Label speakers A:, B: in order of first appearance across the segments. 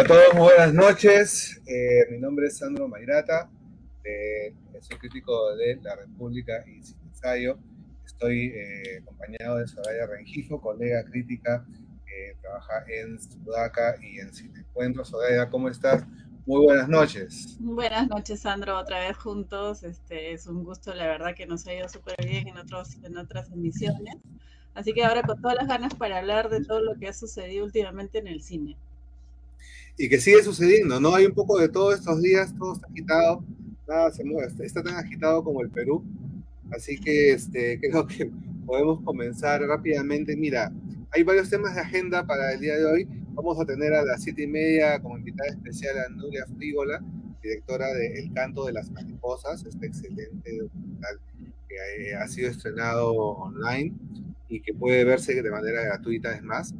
A: Hola a todos, muy buenas noches. Eh, mi nombre es Sandro Mayrata, eh, soy crítico de La República y Sin Ensayo. Estoy eh, acompañado de Soraya Rengifo, colega crítica que trabaja en Sudaca y en Cine Encuentro. Soraya, ¿cómo estás? Muy buenas noches.
B: Buenas noches, Sandro, otra vez juntos. Este, es un gusto, la verdad, que nos ha ido súper bien en, otros, en otras emisiones. Así que ahora con todas las ganas para hablar de todo lo que ha sucedido últimamente en el cine.
A: Y que sigue sucediendo, ¿no? Hay un poco de todo estos días, todo está agitado, nada se mueve, está tan agitado como el Perú. Así que este, creo que podemos comenzar rápidamente. Mira, hay varios temas de agenda para el día de hoy. Vamos a tener a las siete y media como invitada especial a Nuria Frígola, directora de El Canto de las Mariposas, este excelente documental que ha sido estrenado online y que puede verse de manera gratuita, es más.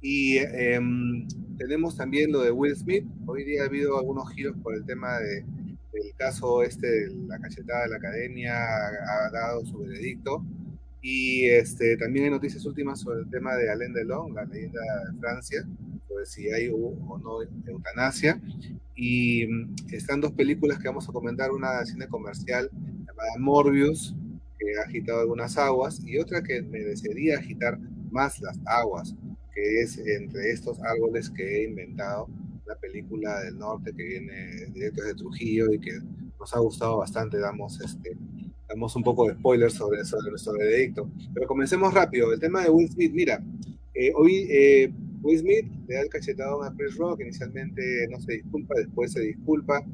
A: Y em, tenemos también lo de Will Smith. Hoy día ha habido algunos giros por el tema de, del caso este de la cachetada de la academia, ha, dado su veredicto. Y este, también hay noticias últimas sobre el tema de Alain Delon, la leyenda de Francia, sobre si hay o no eutanasia. Y mm, están dos películas que vamos a comentar, una de cine comercial llamada Morbius, que ha agitado algunas aguas, y otra que merecería agitar más las aguas, que es entre estos árboles que he inventado, la película del norte que viene directo desde Trujillo y que nos ha gustado bastante, damos este damos un poco de spoilers sobre, sobre nuestro veredicto. Pero comencemos rápido. El tema de Will Smith, mira, eh, hoy eh, Will Smith le da el cachetado a Chris Rock, inicialmente no se disculpa, después se disculpa,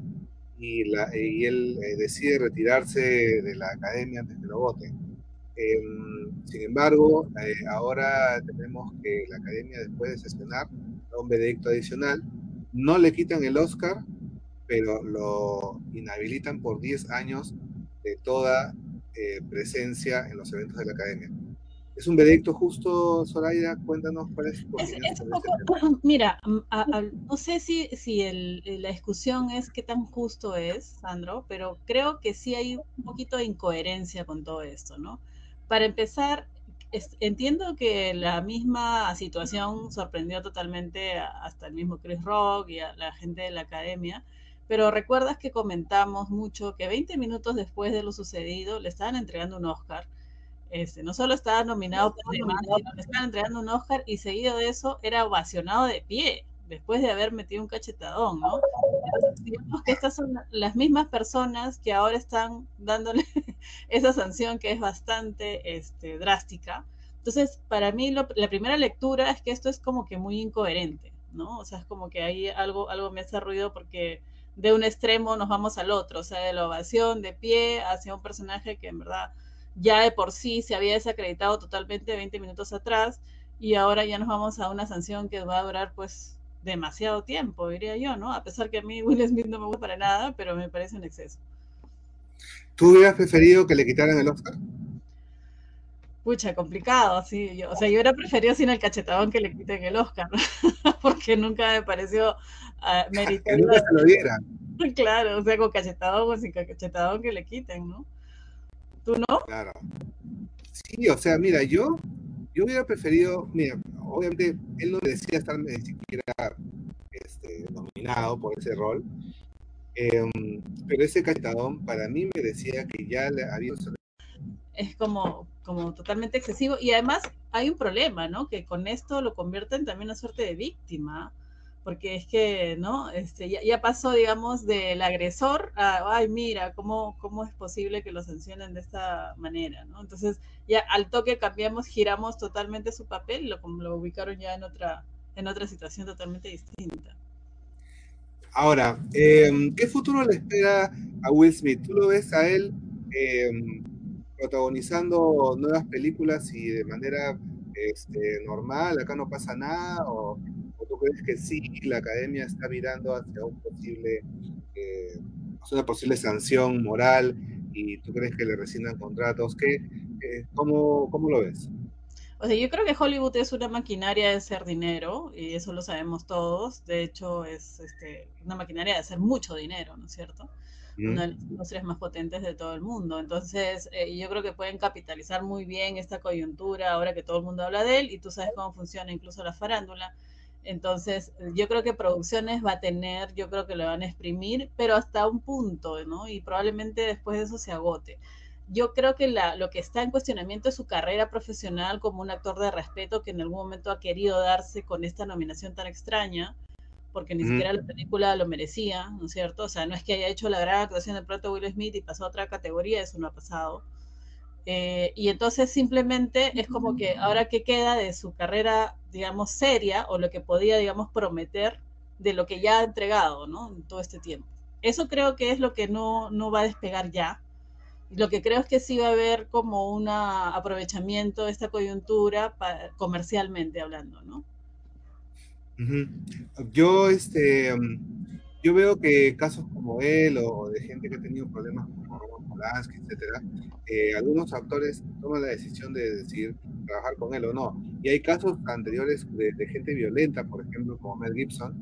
A: y, la, y él eh, decide retirarse de la academia antes que lo voten. Sin embargo, eh, ahora tenemos que la academia, después de sesionar, da un veredicto adicional. No le quitan el Oscar, pero lo inhabilitan por 10 años de toda eh, presencia en los eventos de la academia. ¿Es un veredicto justo, Soraya? Cuéntanos cuál es tu opinión.
B: Es, poco, mira, no sé si, si el, la discusión es qué tan justo es, Sandro, pero creo que sí hay un poquito de incoherencia con todo esto, ¿no? Para empezar, entiendo que la misma situación sorprendió totalmente hasta el mismo Chris Rock y a la gente de la academia, pero recuerdas que comentamos mucho que 20 minutos después de lo sucedido le estaban entregando un Oscar. Este, no solo estaba nominado por sino le estaban entregando un Oscar y seguido de eso era ovacionado de pie, después de haber metido un cachetadón, ¿no? digamos que estas son las mismas personas que ahora están dándole esa sanción que es bastante este, drástica. Entonces, para mí la primera lectura es que esto es como que muy incoherente, ¿no? O sea, es como que ahí algo, algo me hace ruido porque de un extremo nos vamos al otro, o sea, de la ovación de pie hacia un personaje que en verdad ya de por sí se había desacreditado totalmente 20 minutos atrás y ahora ya nos vamos a una sanción que va a durar pues demasiado tiempo, diría yo, ¿no? A pesar que a mí Will Smith no me gusta para nada, pero me parece un exceso.
A: ¿Tú hubieras preferido que le quitaran el Oscar?
B: Pucha, complicado, sí. Yo, o sea, yo hubiera preferido sin el cachetadón que le quiten el Oscar, porque nunca me pareció uh, meritorio. que nunca se lo dieran. Claro, o sea, con cachetadón o sin cachetadón que le quiten, ¿no? ¿Tú no?
A: Claro. Sí, o sea, mira, yo, yo hubiera preferido, mira, obviamente él no decía estar ni siquiera este, nominado por ese rol, em, pero ese cachetadón para mí me decía que ya le había...
B: Es como, como totalmente excesivo y además hay un problema, ¿no? Que con esto lo convierten también en una suerte de víctima porque es que, ¿no? Este, ya, pasó, digamos, del agresor a, ay, mira, ¿cómo, ¿cómo es posible que lo sancionen de esta manera, ¿no? Entonces, ya al toque cambiamos, giramos totalmente su papel lo, lo ubicaron ya en otra, en otra situación totalmente distinta.
A: Ahora, em, ¿qué futuro le espera a Will Smith? ¿Tú lo ves a él em, protagonizando nuevas películas y de manera este, normal, acá no pasa nada? ¿O tú crees que sí la academia está mirando hacia un posible, eh, una posible sanción moral y tú crees que le rescindan contratos? ¿Qué, eh, cómo, ¿Cómo lo ves?
B: O sea, yo creo que Hollywood es una maquinaria de hacer dinero y eso lo sabemos todos. De hecho, es este, una maquinaria de hacer mucho dinero, ¿no es cierto? Una de las industrias más potentes de todo el mundo. Entonces, eh, yo creo que pueden capitalizar muy bien esta coyuntura ahora que todo el mundo habla de él y tú sabes cómo funciona incluso la farándula Entonces, yo creo que producciones va a tener, yo creo que lo van a exprimir, pero hasta un punto, ¿no? Y probablemente después de eso se agote. Yo creo que la, lo que está en cuestionamiento es su carrera profesional como un actor de respeto que en algún momento ha querido darse con esta nominación tan extraña, porque ni siquiera la película lo merecía, ¿no es cierto? O sea, no es que haya hecho la gran actuación de pronto Will Smith y pasó a otra categoría, eso no ha pasado. Eh, y entonces simplemente es como que ahora que queda de su carrera, digamos, seria o lo que podía, digamos, prometer de lo que ya ha entregado, ¿no? En todo este tiempo. Eso creo que es lo que no, no va a despegar ya. Lo que creo es que sí va a haber como un aprovechamiento de esta coyuntura comercialmente hablando, ¿no?
A: Yo, este, yo veo que casos como él o de gente que ha tenido problemas como Roman Polanski, etcétera, eh, algunos actores toman la decisión de decir trabajar con él o no. Y hay casos anteriores de, gente violenta, por ejemplo, como Mel Gibson,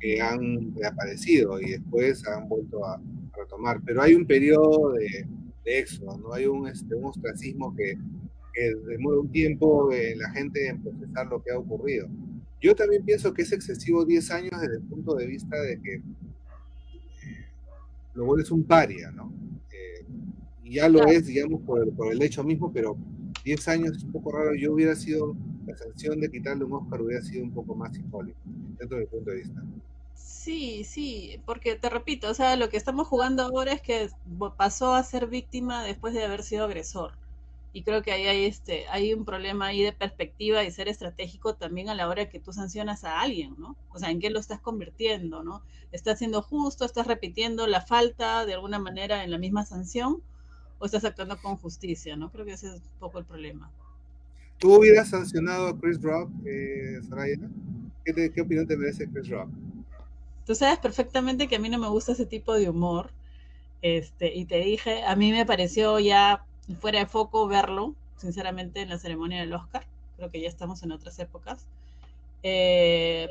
A: que han reaparecido y después han vuelto a, retomar. Pero hay un periodo de, de éxodo, ¿no? Hay un, este, un ostracismo que, que demora un tiempo la gente en procesar lo que ha ocurrido. Yo también pienso que es excesivo 10 años desde el punto de vista de que lo vuelves un paria, ¿no? Eh, y ya lo es, digamos, por el, por el hecho mismo, pero 10 años es un poco raro. Yo hubiera sido, la sanción de quitarle un Oscar hubiera sido un poco más simbólico, dentro del punto de vista.
B: Sí, sí, porque te repito, o sea, lo que estamos jugando ahora es que pasó a ser víctima después de haber sido agresor y creo que ahí hay este hay un problema ahí de perspectiva y ser estratégico también a la hora que tú sancionas a alguien, ¿no? O sea, ¿en qué lo estás convirtiendo, no? ¿Estás siendo justo? ¿Estás repitiendo la falta de alguna manera en la misma sanción? ¿O estás actuando con justicia, no? Creo que ese es un poco el problema.
A: ¿Tú hubieras sancionado a Chris Rock, eh, ¿Qué, ¿Qué opinión te merece Chris Rock?
B: Tú sabes perfectamente que a mí no me gusta ese tipo de humor. Este, y te dije, a mí me pareció ya fuera de foco verlo, sinceramente, en la ceremonia del Oscar. Creo que ya estamos en otras épocas. Eh,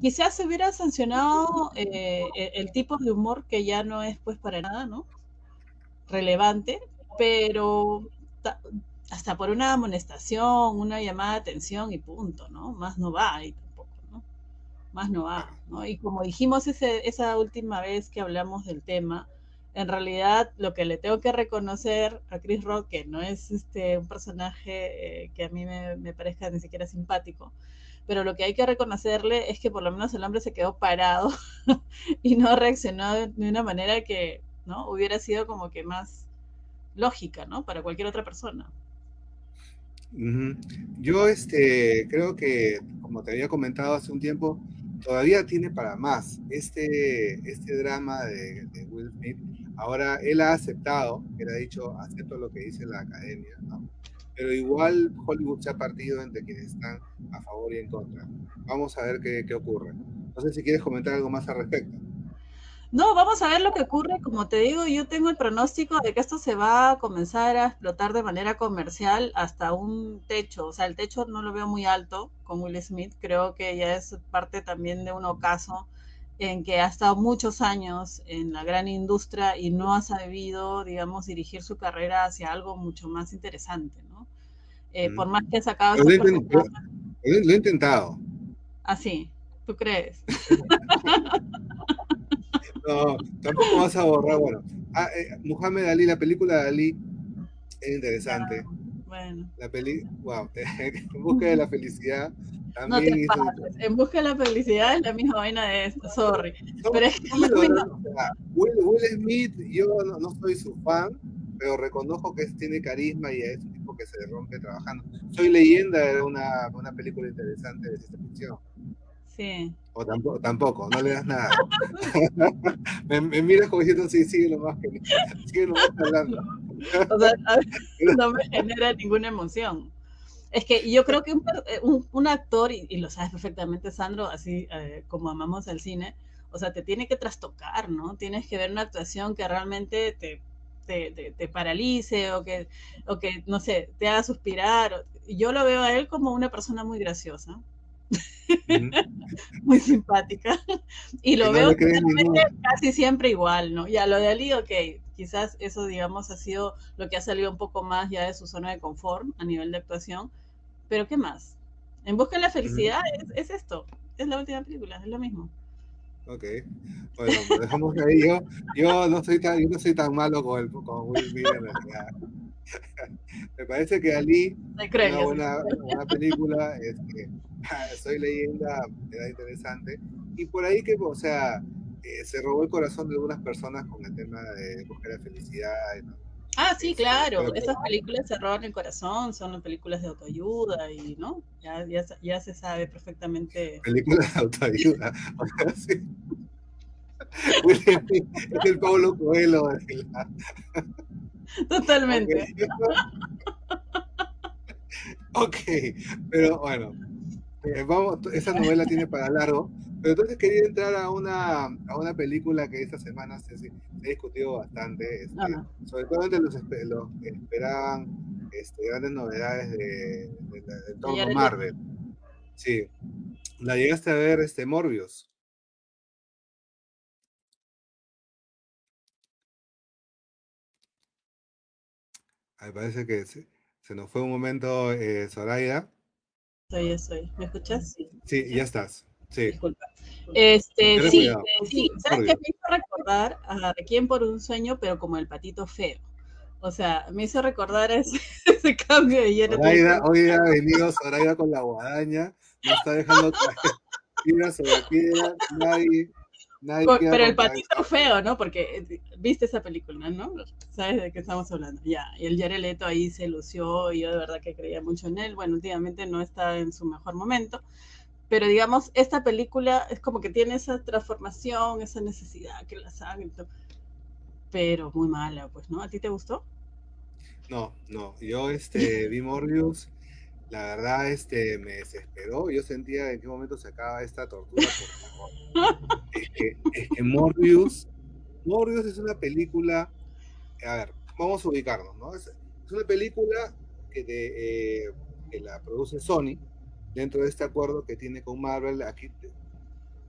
B: quizás se hubiera sancionado eh, e-, el tipo de humor que ya no es pues para nada, ¿no? Relevante, pero hasta por una amonestación, una llamada de atención y punto, ¿no? Más no va ahí tampoco, ¿no? Más no va, ¿no? Y como dijimos esa última vez que hablamos del tema, en realidad lo que le tengo que reconocer a Chris Rock, que no es este, un personaje eh, que a mí me, parezca ni siquiera simpático, pero lo que hay que reconocerle es que por lo menos el hombre se quedó parado y no reaccionó de, una manera que no hubiera sido como que más lógica, ¿no? Para cualquier otra persona.
A: Yo este, creo que, como te había comentado hace un tiempo, todavía tiene para más. Este, este drama de, Will Smith Ahora, él ha aceptado, él ha dicho, acepto lo que dice la academia, ¿no? Pero igual Hollywood se ha partido entre quienes están a favor y en contra. Vamos a ver qué, qué ocurre. No sé si quieres comentar algo más al respecto.
B: No, vamos a ver lo que ocurre. Como te digo, yo tengo el pronóstico de que esto se va a comenzar a explotar de manera comercial hasta un techo. O sea, el techo no lo veo muy alto con Will Smith. Creo que ya es parte también de un ocaso en que ha estado muchos años en la gran industria y no ha sabido, digamos, dirigir su carrera hacia algo mucho más interesante, ¿no? Eh, por más que ha sacado...
A: Lo, he, intentado.
B: Así, ah, ¿tú crees?
A: no, tampoco vas a borrar, bueno. Ah, eh, Muhammad Ali, la película de Ali es interesante.
B: Ah, bueno.
A: La peli, wow, en busca de la felicidad
B: no te En busca de la felicidad es la misma vaina de esto, sorry. pero es que
A: Will, Smith, yo no, soy su fan, pero reconozco que tiene carisma y es un tipo que se rompe trabajando. Soy leyenda era una, una película interesante de ciencia ficción.
B: Sí.
A: O tampoco, tampoco, no le das nada. me, me, miras como diciendo, sí, sigue lo más que sigue lo más hablando.
B: o sea, no me genera ninguna emoción. Es que yo creo que un, eh, un, actor, y, lo sabes perfectamente, Sandro, así eh, como amamos el cine, o sea, te tiene que trastocar, ¿no? Tienes que ver una actuación que realmente te, te, te, paralice o que, o que, no sé, te haga suspirar. Yo lo veo a él como una persona muy graciosa. muy simpática y lo veo casi siempre igual, ¿no? Ya lo de Ali, ok, quizás eso, digamos, ha sido lo que ha salido un poco más ya de su zona de confort a nivel de actuación. Pero ¿qué más? En busca de la felicidad es, esto. es la última película, es lo mismo.
A: Ok. Bueno, pues dejamos ahí. Yo, yo, no soy tan, yo no soy tan malo con, el, con Will Smith en realidad. Me parece que Ali, una buena, una película, este, Soy leyenda, era interesante. Y por ahí que, o sea, eh, se robó el corazón de algunas personas con el tema de buscar la felicidad.
B: Ah, sí, este, claro. Esas películas se roban el corazón, son películas de autoayuda y, ¿no? Ya, ya, ya se sabe perfectamente.
A: Películas de autoayuda. Sí. es el Pablo Coelho.
B: Totalmente.
A: ok, pero bueno, eh, vamos, esa novela tiene para largo. Pero entonces quería entrar a una, a una película que esta semana se, se ha discutido bastante, este, sobre todo entre los, los, que esperaban este, grandes novedades de, de, Marvel. Sí. ¿La llegaste a ver, este, Morbius? Me parece que se, se, nos fue un momento, eh, Zoraida.
B: Soy, soy. ¿Me escuchas?
A: Sí. Sí, ya estás. Sí.
B: Disculpa. Este, sí, sí. ¿Sabes qué me hizo recordar a Requiem por un sueño, pero como el patito feo? O sea, me hizo recordar ese, ese cambio de
A: hielo. Hoy ha venido Zoraida con la guadaña, no está dejando caer piedra sobre piedra, nadie,
B: pero el patito feo, ¿no? Porque eh, viste esa película, ¿no? ¿Sabes de qué estamos hablando? Ya, y el Jared ahí se lució y yo de verdad que creía mucho en él. Bueno, últimamente no está en su mejor momento, pero digamos, esta película es como que tiene esa transformación, esa necesidad que la saben, pero muy mala, pues, ¿no? ¿A ti te gustó?
A: No, no, yo este, vi Morbius la verdad este, me desesperó. Yo sentía en qué momento se acaba esta tortura, por favor. es, que, es Morbius, Morbius es una película, a ver, vamos a ubicarnos, ¿no? Es, una película que, eh, que la produce Sony dentro de este acuerdo que tiene con Marvel, aquí,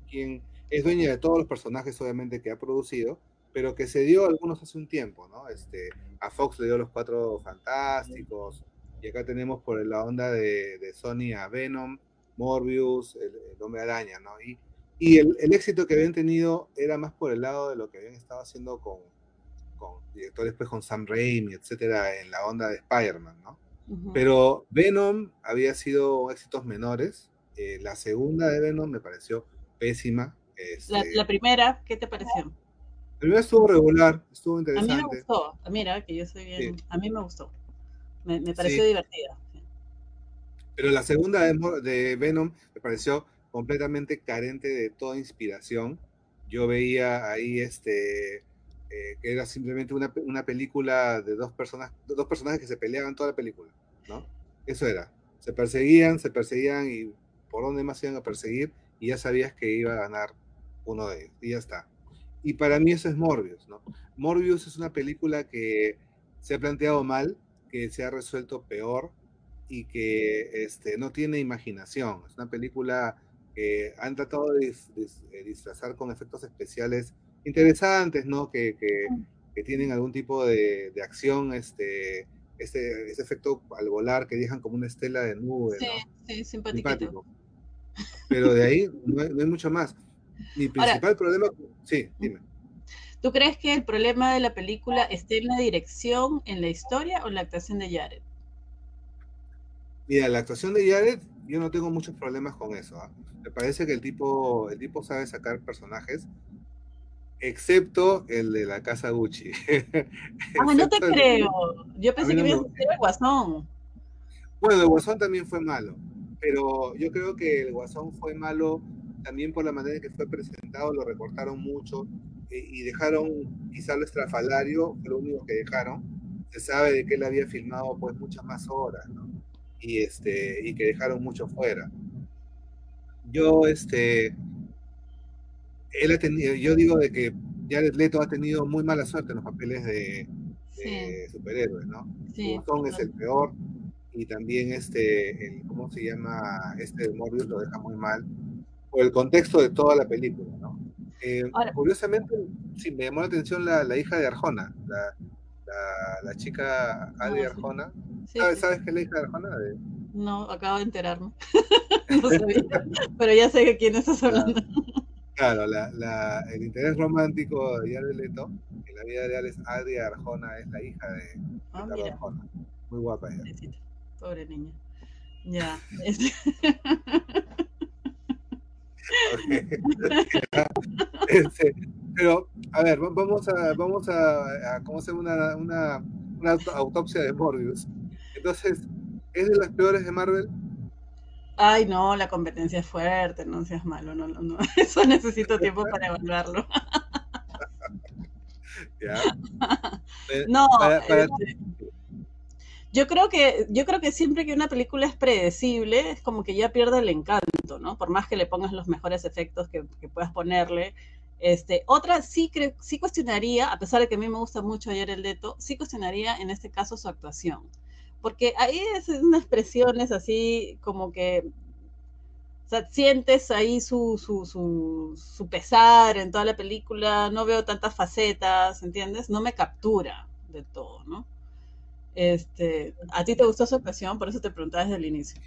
A: quien es dueña de todos los personajes, obviamente, que ha producido, pero que se dio algunos hace un tiempo, ¿no? Este, a Fox le dio los cuatro fantásticos, y acá tenemos por la onda de, Sony a Venom, Morbius, el, Hombre Araña, ¿no? Y, y el, éxito que habían tenido era más por el lado de lo que habían estado haciendo con, con directores, pues con Sam Raimi, etcétera, en la onda de Spider-Man, ¿no? Pero Venom había sido éxitos menores. Eh, la segunda de Venom me pareció pésima.
B: la, este primera, ¿qué te pareció?
A: La primera estuvo regular, estuvo interesante.
B: A mí me gustó, mira, que yo soy bien, a mí me gustó. Me, pareció divertida.
A: Pero la segunda de, Venom me pareció completamente carente de toda inspiración. Yo veía ahí este eh, que era simplemente una, una, película de dos personas, dos personajes que se peleaban toda la película, ¿no? Eso era. Se perseguían, se perseguían y por dónde más iban a perseguir y ya sabías que iba a ganar uno de ellos y ya está. Y para mí eso es Morbius, ¿no? Morbius es una película que se ha planteado mal, que se ha resuelto peor y que este, no tiene imaginación. Es una película que han tratado de, disfrazar con efectos especiales interesantes, ¿no? Que, que, tienen algún tipo de, acción, este, este, ese efecto al volar que dejan como una estela de nube. Sí,
B: sí, simpático.
A: Pero de ahí no hay, mucho más. Mi principal problema, sí, dime.
B: ¿Tú crees que el problema de la película esté en la dirección, en la historia o en la actuación de Jared?
A: Mira, la actuación de Jared, yo no tengo muchos problemas con eso. ¿ah? Me parece que el tipo, el tipo sabe sacar personajes, excepto el de la casa Gucci.
B: ah, no te creo. Yo pensé que iba a ser el Guasón.
A: Bueno, el Guasón también fue malo, pero yo creo que el Guasón fue malo también por la manera en que fue presentado, lo recortaron mucho y dejaron quizá lo estrafalario, lo único que dejaron. Se sabe de que él había filmado pues muchas más horas, ¿no? Y, este, y que dejaron mucho fuera. Yo, este, él ha tenido, yo digo de que Jared Leto ha tenido muy mala suerte en los papeles de, superhéroes, ¿no? Sí, es el peor y también este, el, ¿cómo se llama? Este Morbius lo deja muy mal por el contexto de toda la película, ¿no? Eh, curiosamente, sí, me llamó la atención la, la hija de Arjona, la, la, la chica Adi ah, Arjona. ¿Sabes, ¿Sabes qué es la hija de Arjona?
B: No, acabo de enterarme. no sabía, pero ya sé de quién estás hablando.
A: Claro, la, el interés romántico de Jared Leto en la vida real es Adria Arjona, es la hija de ah, Arjona. Muy guapa ella.
B: Pobre niña. Ya.
A: Este, pero, a ver, vamos a, vamos a, ¿cómo hacer una, una, una autopsia de Morbius? Entonces, ¿es de las peores de Marvel?
B: Ay, no, la competencia es fuerte, no seas malo, no, no, no. Eso necesito tiempo para evaluarlo.
A: ¿Ya?
B: No, este, yo creo que, yo creo que siempre que una película es predecible, es como que ya pierde el encanto, ¿no? Por más que le pongas los mejores efectos que, puedas ponerle. Este, otra sí, sí cuestionaría, a pesar de que a mí me gusta mucho ayer el Leto, sí cuestionaría en este caso su actuación porque ahí es unas expresiones así como que sientes ahí su, su, su, su, pesar en toda la película, no veo tantas facetas, ¿entiendes? No me captura de todo, ¿no? Este, ¿A ti te gustó su actuación? Por eso te preguntaba desde el inicio.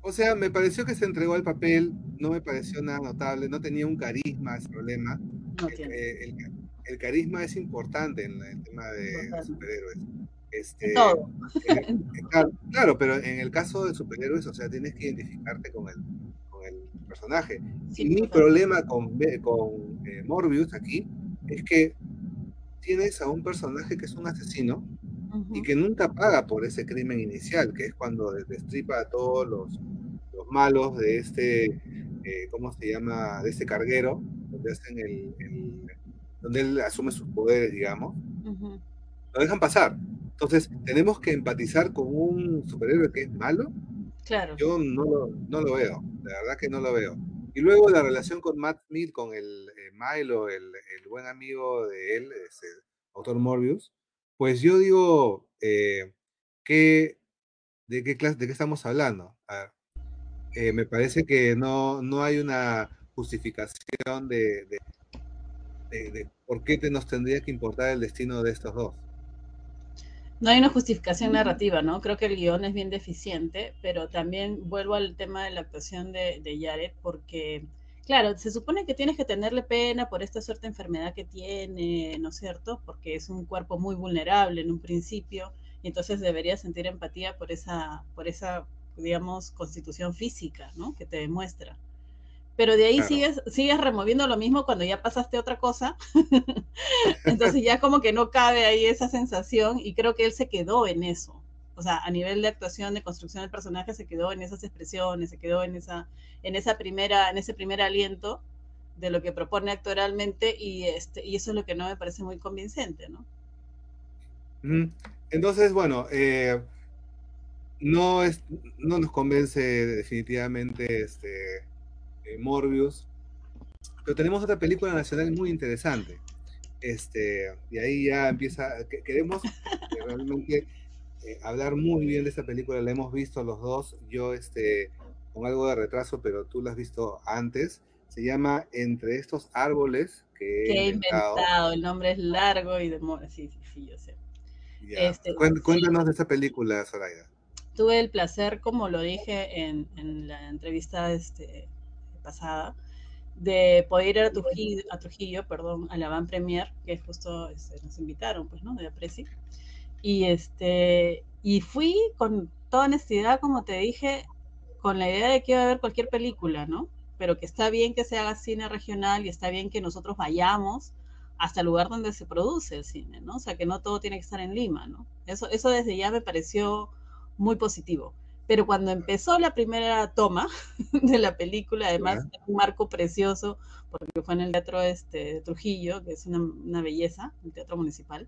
A: O sea, me pareció que se entregó al papel, no me pareció nada notable, no tenía un carisma, ese problema. No tiene. Eh, el, el, carisma es importante en el tema de superhéroes. Este, claro, pero en el caso de superhéroes, o sea, tienes que identificarte con el, con el personaje. y mi problema con, con eh, Morbius aquí es que tienes a un personaje que es un asesino y que nunca paga por ese crimen inicial, que es cuando destripa a todos los, los malos de este, eh, ¿cómo se llama? De este carguero, donde hacen el, donde él asume sus poderes, digamos. Lo dejan pasar. Entonces, ¿tenemos que empatizar con un superhéroe que es malo?
B: Claro.
A: Yo no lo, no lo veo, de verdad que no lo veo. Y luego la relación con Matt Smith, con el eh, Milo, el, el, buen amigo de él, el autor Morbius, pues yo digo, eh, ¿qué, de, qué clase, ¿de qué estamos hablando? Eh, me parece que no, no hay una justificación de, de, de, de por qué te nos tendría que importar el destino de estos dos.
B: No hay una justificación narrativa, ¿no? Creo que el guion es bien deficiente, pero también vuelvo al tema de la actuación de, de Jared, porque, claro, se supone que tienes que tenerle pena por esta suerte de enfermedad que tiene, ¿no es cierto? Porque es un cuerpo muy vulnerable en un principio, y entonces deberías sentir empatía por esa, por esa, digamos, constitución física, ¿no? Que te demuestra pero de ahí sigues, sigues removiendo lo mismo cuando ya pasaste otra cosa. Entonces ya como que no cabe ahí esa sensación y creo que él se quedó en eso. O sea, a nivel de actuación, de construcción del personaje, se quedó en esas expresiones, se quedó en esa, en esa primera, en ese primer aliento de lo que propone actoralmente y este, y eso es lo que no me parece muy convincente, ¿no?
A: Entonces, bueno, eh, no es, no nos convence definitivamente este eh, Morbius. Pero tenemos otra película nacional muy interesante. Este, y ahí ya empieza, queremos realmente eh, hablar muy bien de esta película, la hemos visto los dos, yo este, con algo de retraso, pero tú la has visto antes. Se llama Entre estos árboles que
B: he, inventado. El nombre es largo y de sí, sí, sí, yo sé.
A: Este, cuéntanos de esta película, Soraya.
B: Tuve el placer, como lo dije en, en la entrevista este, pasada, de poder ir a Trujillo, a Trujillo perdón, a la Van Premier, que justo este, nos invitaron, pues, ¿no? De Apreci. Y, este, y fui con toda honestidad, como te dije, con la idea de que iba a ver cualquier película, ¿no? Pero que está bien que se haga cine regional y está bien que nosotros vayamos hasta el lugar donde se produce el cine, ¿no? O sea, que no todo tiene que estar en Lima, ¿no? Eso, eso desde ya me pareció muy positivo. Pero cuando empezó la primera toma de la película, además un marco precioso, porque fue en el Teatro este, de Trujillo, que es una, belleza, el Teatro Municipal,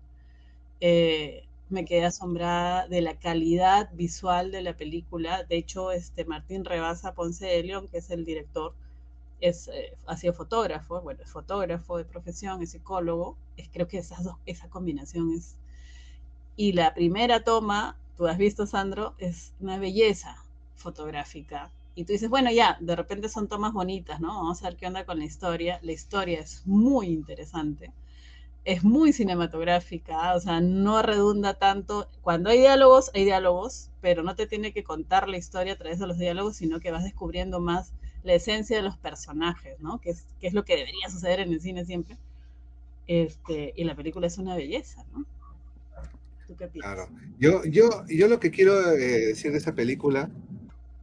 B: eh, me quedé asombrada de la calidad visual de la película. De hecho, este Martín Rebasa Ponce de León, que es el director, es, eh, ha sido fotógrafo, bueno, es fotógrafo de profesión, es psicólogo. Es, creo que esas dos, esa combinación es... Y la primera toma tú has visto, Sandro, es una belleza fotográfica. Y tú dices, bueno, ya, de repente son tomas bonitas, ¿no? Vamos a ver qué onda con la historia. La historia es muy interesante. Es muy cinematográfica, o sea, no redunda tanto. Cuando hay diálogos, hay diálogos, pero no te tiene que contar la historia a través de los diálogos, sino que vas descubriendo más la esencia de los personajes, ¿no? Que es, que es lo que debería suceder en el cine siempre. Este, y la película es una belleza, ¿no?
A: ¿Tú qué piensas? Claro. Yo, yo, yo lo que quiero eh, decir de esa película,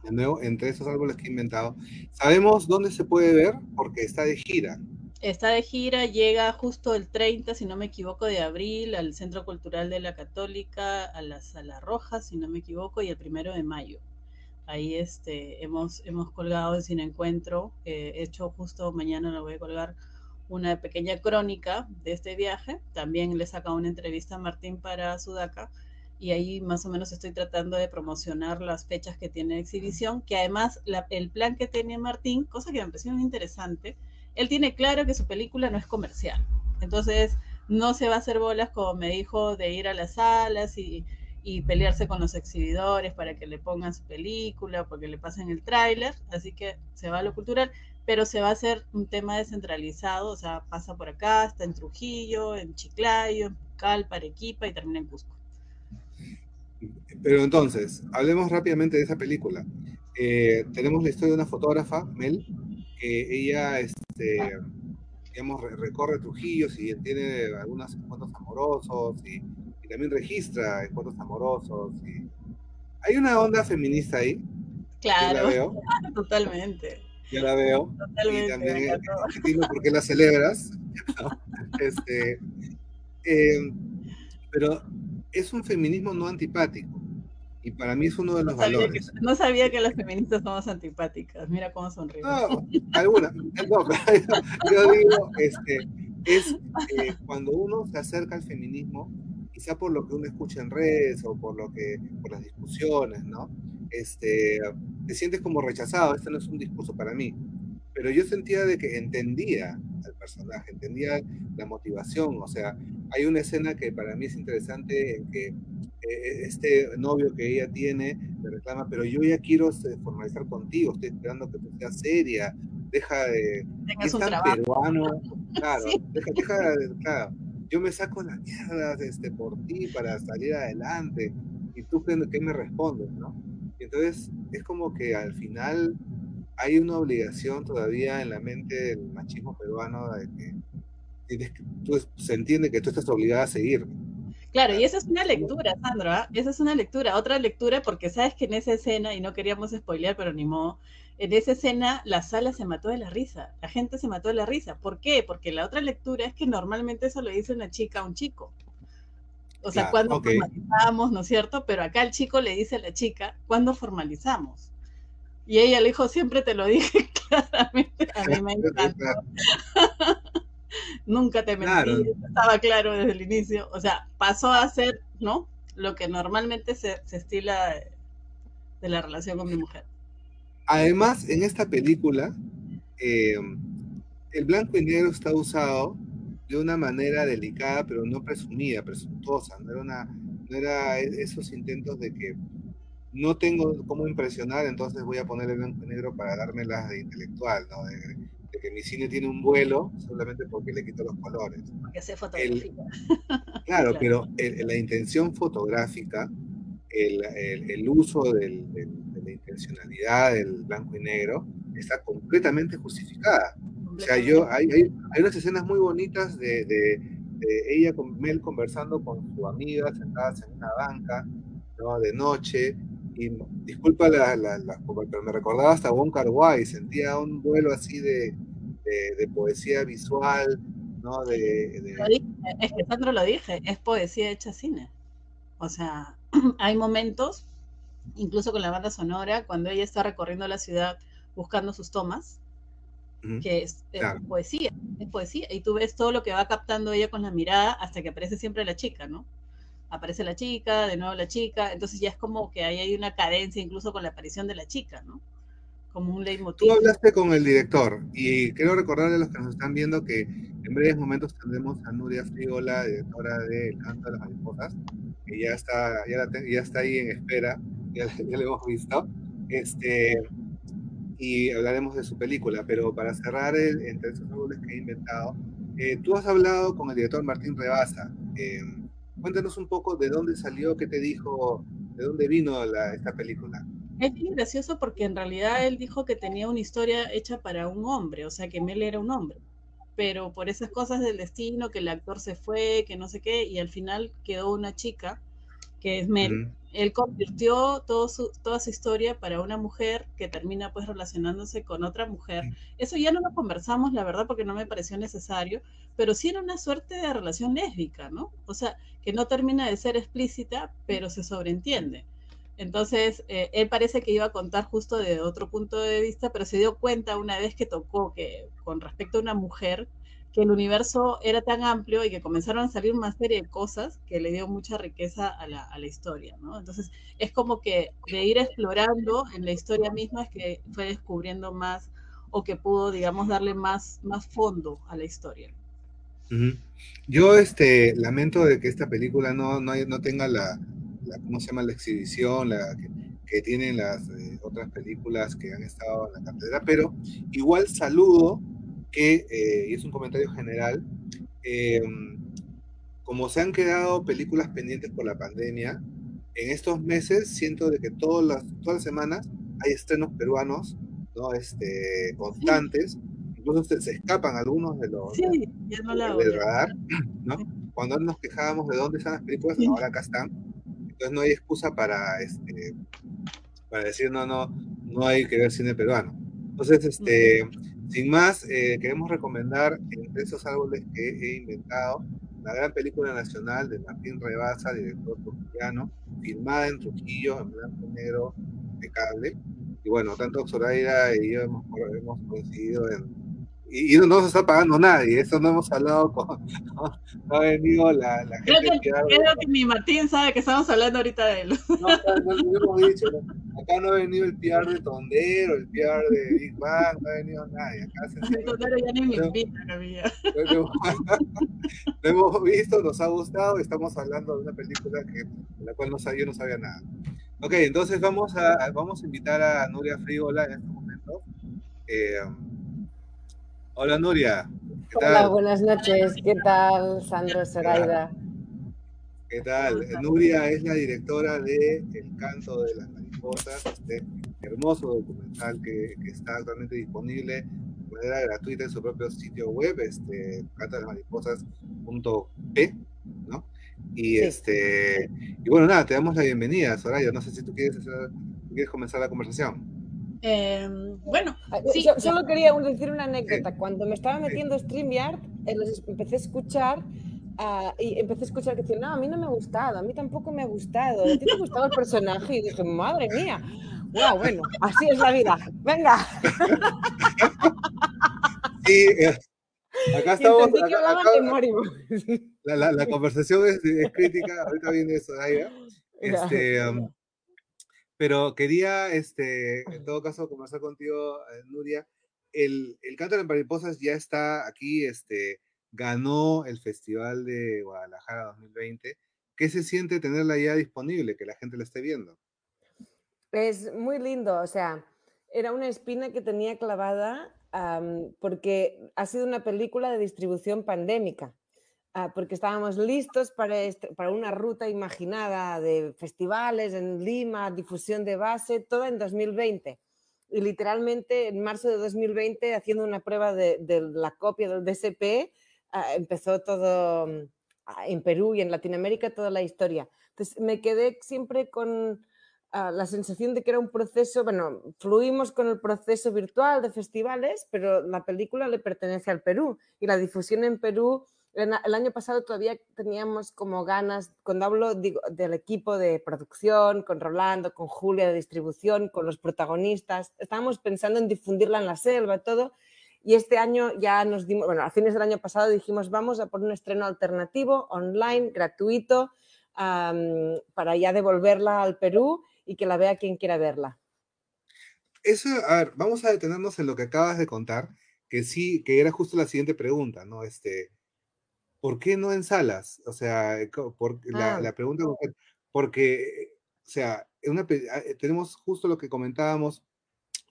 A: de nuevo, entre esos árboles que he inventado, sabemos dónde se puede ver porque está de gira
B: está de gira, llega justo el 30, si no me equivoco, de abril al Centro Cultural de la Católica, a la Sala Roja, si no me equivoco, y el primero de mayo. Ahí este, hemos, hemos colgado en Sin Encuentro, eh, hecho justo mañana lo voy a colgar una pequeña crónica de este viaje. También le he sacado una entrevista a Martín para Sudaca y ahí más o menos estoy tratando de promocionar las fechas que tiene exhibición, que además el plan que tiene Martín, cosa que me pareció muy interesante, él tiene claro que su película no es comercial. Entonces, no se va a hacer bolas, como me dijo, de ir a las salas y, pelearse con los exhibidores para que le pongan su película, porque le pasen el tráiler. Así que se va a lo cultural, pero se va a hacer un tema descentralizado, o sea, pasa por acá, está en Trujillo, en Chiclayo, en Calpa, Arequipa y termina en Cusco.
A: Pero entonces, hablemos rápidamente de esa película. Eh, tenemos la historia de una fotógrafa, Mel, que ella, este, digamos, recorre Trujillo y tiene algunos encuentros amorosos y, también registra encuentros amorosos. Y... Hay una onda feminista ahí.
B: Claro, la veo. totalmente.
A: Yo la veo. Totalmente, y también entiendo por qué la celebras. este, eh, pero es un feminismo no antipático. Y para mí es uno de los valores.
B: no sabía que las feministas somos antipáticas. Mira cómo sonríe.
A: No, alguna. No, yo digo, este, es eh, cuando uno se acerca al feminismo, quizá por lo que uno escucha en redes o por lo que, por las discusiones, ¿no? Este, te sientes como rechazado. Este no es un discurso para mí. Pero yo sentía de que entendía al personaje, entendía la motivación. O sea, hay una escena que para mí es interesante en que este novio que ella tiene le reclama, pero yo ya quiero este, formalizar contigo, estoy esperando que tú seas seria, deja de...
B: Es tan peruano,
A: claro, deja, deja de, claro, yo me saco la mierda este, por ti para salir adelante, y tú qué, qué me respondes, ¿no? Entonces es como que al final hay una obligación todavía en la mente del machismo peruano de que, tú, se entiende que tú estás obligada a seguir,
B: Claro, y esa es una lectura, Sandra, esa es una lectura, otra lectura, porque sabes que en esa escena, y no queríamos spoilear, pero ni modo, en esa escena la sala se mató de la risa, la gente se mató de la risa. ¿Por qué? Porque la otra lectura es que normalmente eso lo dice una chica a un chico. O sea, cuando formalizamos, ¿no es cierto? Pero acá el chico le dice a la chica, ¿cuándo formalizamos? Y ella le dijo, siempre te lo dije claramente, a mí me encanta nunca te mentí, estaba claro desde el inicio. O sea, pasó a ser, ¿no? Lo que normalmente se, estila de la relación con mi mujer.
A: Además, en esta película, eh, el blanco y negro está usado de una manera delicada, pero no presumida, presuntuosa. No era, una, no era esos intentos de que no tengo cómo impresionar, entonces voy a poner el blanco y negro para dármelas de intelectual, ¿no? Que mi cine tiene un vuelo solamente porque le quito los colores.
B: Porque se fotografía.
A: claro, pero la intención fotográfica, el, uso de la intencionalidad del blanco y negro está completamente justificada. O sea, yo, hay, hay, unas escenas muy bonitas de, de, ella con Mel conversando con su amiga, sentadas en una banca, ¿no? de noche, y disculpa la, la, pero me recordaba hasta Wong Kar sentía un vuelo así de, de, poesía visual, ¿no? De,
B: es que Sandro lo dije, es poesía hecha cine. O sea, hay momentos, incluso con la banda sonora, cuando ella está recorriendo la ciudad buscando sus tomas, que es, poesía, es poesía, y tú ves todo lo que va captando ella con la mirada hasta que aparece siempre la chica, ¿no? Aparece la chica, de nuevo la chica, entonces ya es como que ahí hay una cadencia incluso con la aparición de la chica, ¿no? como un leitmotiv.
A: Tú hablaste con el director y quiero recordarle a los que nos están viendo que en breves momentos tendremos a Nuria Frigola, directora de El Canto de las Mariposas, que ya está, ya, está ahí en espera, ya, ya lo hemos visto. Este, y hablaremos de su película, pero para cerrar el, entre esos árboles que he inventado, Eh, tú has hablado con el director Martín Rebasa. Eh, cuéntanos un poco de dónde salió, qué te dijo, de dónde vino esta película.
B: Es bien gracioso porque en realidad él dijo que tenía una historia hecha para un hombre, o sea que Mel era un hombre. Pero por esas cosas del destino, que el actor se fue, que no sé qué, y al final quedó una chica, que es Mel, él convirtió todo su, toda su historia para una mujer que termina pues relacionándose con otra mujer. Eso ya no lo conversamos, la verdad, porque no me pareció necesario, pero sí era una suerte de relación lésbica, ¿no? O sea, que no termina de ser explícita, pero se sobreentiende. Entonces, eh, él parece que iba a contar justo de otro punto de vista, pero se dio cuenta una vez que tocó que con respecto a una mujer, que el universo era tan amplio y que comenzaron a salir una serie de cosas que le dio mucha riqueza a la, a la historia, ¿no? Entonces, es como que de ir explorando en la historia misma es que fue descubriendo más o que pudo, digamos, darle más, más fondo a la historia.
A: Yo este, lamento de que esta película no, no, no tenga la, la, ¿cómo se llama? La exhibición la, que, que tienen las eh, otras películas que han estado en la cartelera, pero igual saludo que, eh, y es un comentario general, eh, como se han quedado películas pendientes por la pandemia, en estos meses siento de que todas las, todas las semanas hay estrenos peruanos, ¿no? Este, constantes, incluso se, se, escapan algunos de los
B: sí, ya no la
A: del radar, ¿no? Cuando nos quejábamos de dónde están las películas, ahora acá están. Entonces no hay excusa para, este, para decir no, no, no hay que ver cine peruano. Entonces, este, sin más, eh, queremos recomendar entre esos árboles que he inventado la gran película nacional de Martín Rebasa, director trujillano, filmada en Trujillo, en blanco y negro, impecable. Y bueno, tanto Zoraida y yo hemos, hemos coincidido en, y, no nos está pagando nadie, eso no hemos hablado con, no, ha venido la, la
B: gente. Creo que, creo que mi Martín sabe que estamos hablando ahorita de él.
A: No, no, no, hemos dicho, acá no ha venido el PR de Tondero, el PR de Big Bang, no ha venido nadie. Acá se
B: el Tondero ya ni me invita,
A: Lo hemos visto, nos ha gustado, estamos hablando de una película que, de la cual no sabía, yo no sabía nada. Ok, entonces vamos a, vamos a invitar a Nuria Frígola en este momento. Eh, Hola Nuria.
C: ¿Qué tal? Hola, buenas noches. ¿Qué tal, Sandro Zoraida?
A: ¿Qué tal? Nuria es la directora de El canto de las mariposas, este hermoso documental que, que está actualmente disponible de manera gratuita en su propio sitio web, este, canto de las mariposas.p, ¿no? Y sí. este, y bueno, nada, te damos la bienvenida, Soraya. No sé si tú quieres, hacer, quieres comenzar la conversación.
B: Eh, bueno, sí,
C: Yo, solo quería decir una anécdota. Cuando me estaba metiendo StreamYard, eh, empecé a escuchar uh, y empecé a escuchar que decían, no, a mí no me ha gustado, a mí tampoco me ha gustado, a ti te ha gustado el personaje y dije, madre mía, wow, bueno, así es la vida, venga.
A: Sí, eh, acá estamos. Acá, acá, la, la, la, conversación es, es, crítica, ahorita viene eso, ahí, este, um, pero quería, este, en todo caso, conversar contigo, eh, Nuria. El, el canto de las mariposas ya está aquí, este, ganó el Festival de Guadalajara 2020. ¿Qué se siente tenerla ya disponible, que la gente la esté viendo?
C: Es muy lindo, o sea, era una espina que tenía clavada um, porque ha sido una película de distribución pandémica. Ah, porque estábamos listos para, este, para una ruta imaginada de festivales en Lima, difusión de base, todo en 2020. Y literalmente en marzo de 2020, haciendo una prueba de, de la copia del DSP, ah, empezó todo ah, en Perú y en Latinoamérica, toda la historia. Entonces me quedé siempre con la sensación de que era un proceso, bueno, fluimos con el proceso virtual de festivales, pero la película le pertenece al Perú y la difusión en Perú el año pasado todavía teníamos como ganas, cuando hablo digo, del equipo de producción, con Rolando, con Julia de distribución, con los protagonistas, estábamos pensando en difundirla en la selva, todo, y este año ya nos dimos, bueno, a fines del año pasado dijimos, vamos a poner un estreno alternativo, online, gratuito, um, para ya devolverla al Perú y que la vea quien quiera verla.
A: Eso, a ver, vamos a detenernos en lo que acabas de contar, que sí, que era justo la siguiente pregunta, ¿no? Este, ¿por qué no en salas? O sea, por, la,
C: Ah.
A: la pregunta, porque, o sea, una, ah, eh, tenemos justo lo que comentábamos,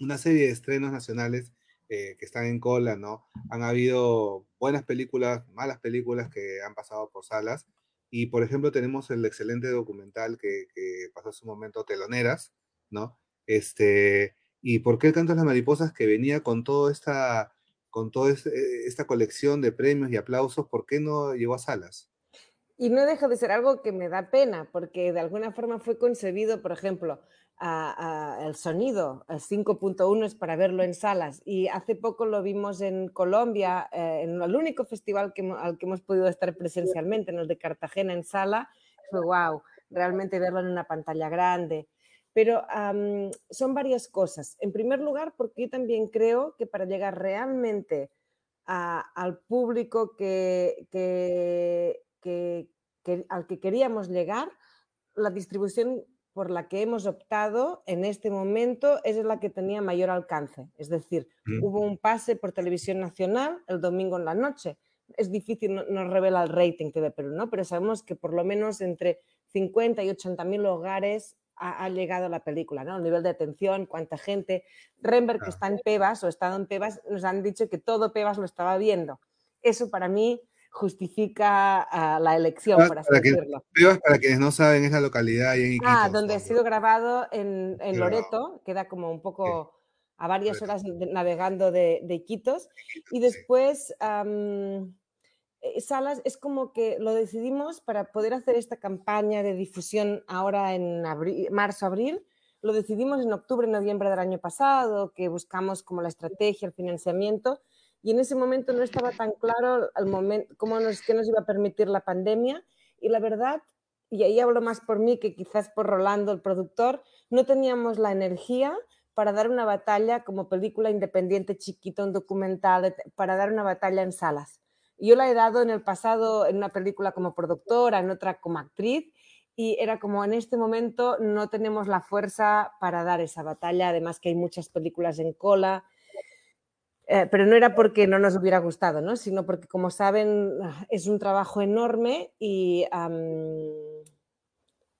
A: una serie de estrenos nacionales eh, que están en cola, ¿no? Han habido buenas películas, malas películas que han pasado por salas. Y, por ejemplo, tenemos el excelente documental que, que pasó hace un momento, Teloneras, ¿no? Este, y ¿por qué el canto de las mariposas que venía con toda esta, con toda esta colección de premios y aplausos, ¿por qué no llegó a salas?
C: Y no deja de ser algo que me da pena, porque de alguna forma fue concebido, por ejemplo, el sonido, el 5.1 es para verlo en salas. Y hace poco lo vimos en Colombia, eh, en el único festival al que hemos podido estar presencialmente, en el de Cartagena en sala. Fue wow, realmente verlo en una pantalla grande. Pero son varias cosas. En primer lugar, porque yo también creo que para llegar realmente al público que, que al que queríamos llegar, la distribución por la que hemos optado en este momento es la que tenía mayor alcance. Es decir, mm. hubo un pase por televisión nacional el domingo en la noche. Es difícil, no, revela el rating de Perú, ¿no? pero sabemos que por lo menos entre 50 y 80 mil hogares ha, llegado la película, ¿no? El nivel de atención, cuánta gente. Remberg, que está en Pebas o estado en Pebas, nos han dicho que todo Pebas lo estaba viendo. Eso para mí justifica ah, la elección,
A: por así decirlo. para quienes no saben, es la localidad ahí en Iquitos.
C: Ah, donde ha sido grabado en, Loreto, queda como un poco a varias horas navegando de, Iquitos. Y después, Salas, es como que lo decidimos para poder hacer esta campaña de difusión ahora en marzo-abril. Lo decidimos en octubre, noviembre del año pasado, que buscamos como la estrategia, el financiamiento y en ese momento no estaba tan claro el momento, cómo nos, qué nos iba a permitir la pandemia y la verdad, y ahí hablo más por mí que quizás por Rolando, el productor, no teníamos la energía para dar una batalla como película independiente chiquito, un documental, para dar una batalla en salas. Yo la he dado en el pasado en una película como productora, en otra como actriz, y era como en este momento no tenemos la fuerza para dar esa batalla, además que hay muchas películas en cola, eh, pero no era porque no nos hubiera gustado, ¿no? sino porque, como saben, es un trabajo enorme y,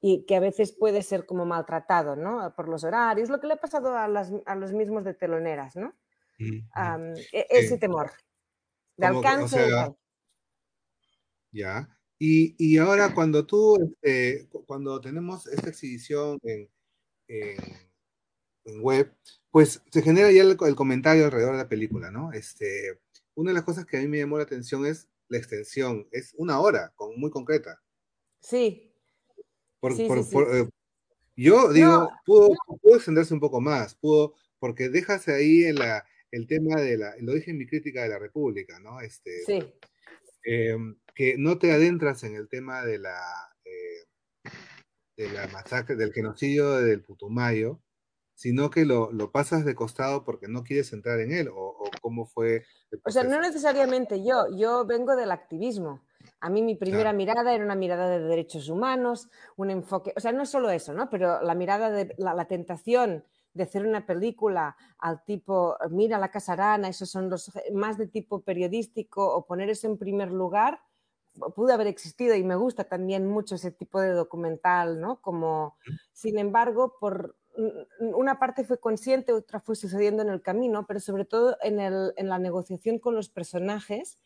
C: y que a veces puede ser como maltratado ¿no? por los horarios, lo que le ha pasado a, las, a los mismos de teloneras, ¿no? E, ese temor de alcance.
A: ya. Y, y, ahora cuando tú, este, cuando tenemos esta exhibición en, en, en web, pues se genera ya el, comentario alrededor de la película, ¿no? Este, una de las cosas que a mí me llamó la atención es la extensión, es una hora, con, muy concreta.
C: Sí.
A: Eh, yo digo, pudo, extenderse un poco más, pudo, porque dejas ahí en la, el tema de la, lo dije en mi crítica de la República, ¿no? Este,
C: sí.
A: Em, que no te adentras en el tema de la, eh, de la masacre, del genocidio del Putumayo, sino que lo, lo, pasas de costado porque no quieres entrar en él, o, cómo fue.
C: o sea, no necesariamente yo, yo vengo del activismo. A mí mi primera mirada era una mirada de derechos humanos, un enfoque, o sea, no solo eso, ¿no? Pero la mirada de la, tentación de hacer una película al tipo, mira la casarana, esos son los más de tipo periodístico, o poner eso en primer lugar, pudo haber existido y me gusta también mucho ese tipo de documental, ¿no? Como, sin embargo, por una parte fue consciente, otra fue sucediendo en el camino, pero sobre todo en, la negociación con los personajes,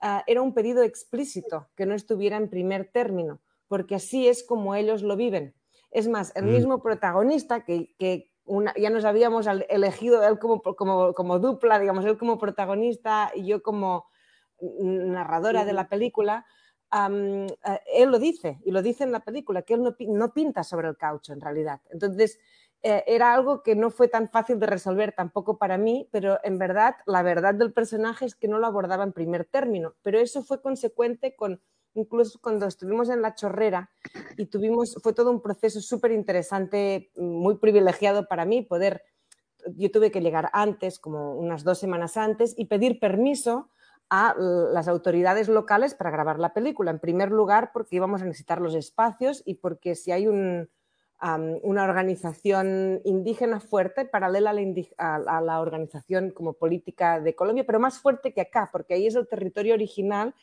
C: ah, era un pedido explícito que no estuviera en primer término, porque así es como ellos lo viven. Es más, el mm. mismo protagonista que, ya nos habíamos elegido él como, como, dupla, digamos, él como protagonista y yo como narradora de la película, eh, él lo dice, y lo dice en la película, que él no, no, pinta sobre el caucho en realidad. Entonces, eh, era algo que no fue tan fácil de resolver tampoco para mí, pero en verdad la verdad del personaje es que no lo abordaba en primer término, pero eso fue consecuente con, incluso cuando estuvimos en la chorrera y tuvimos, fue todo un proceso súper interesante, muy privilegiado para mí poder, yo tuve que llegar antes, como unas dos semanas antes, y pedir permiso a las autoridades locales para grabar la película. En primer lugar, porque íbamos a necesitar los espacios y porque si hay un, una organización indígena fuerte, paralela a la, organización como política de Colombia, pero más fuerte que acá, porque ahí es el territorio original.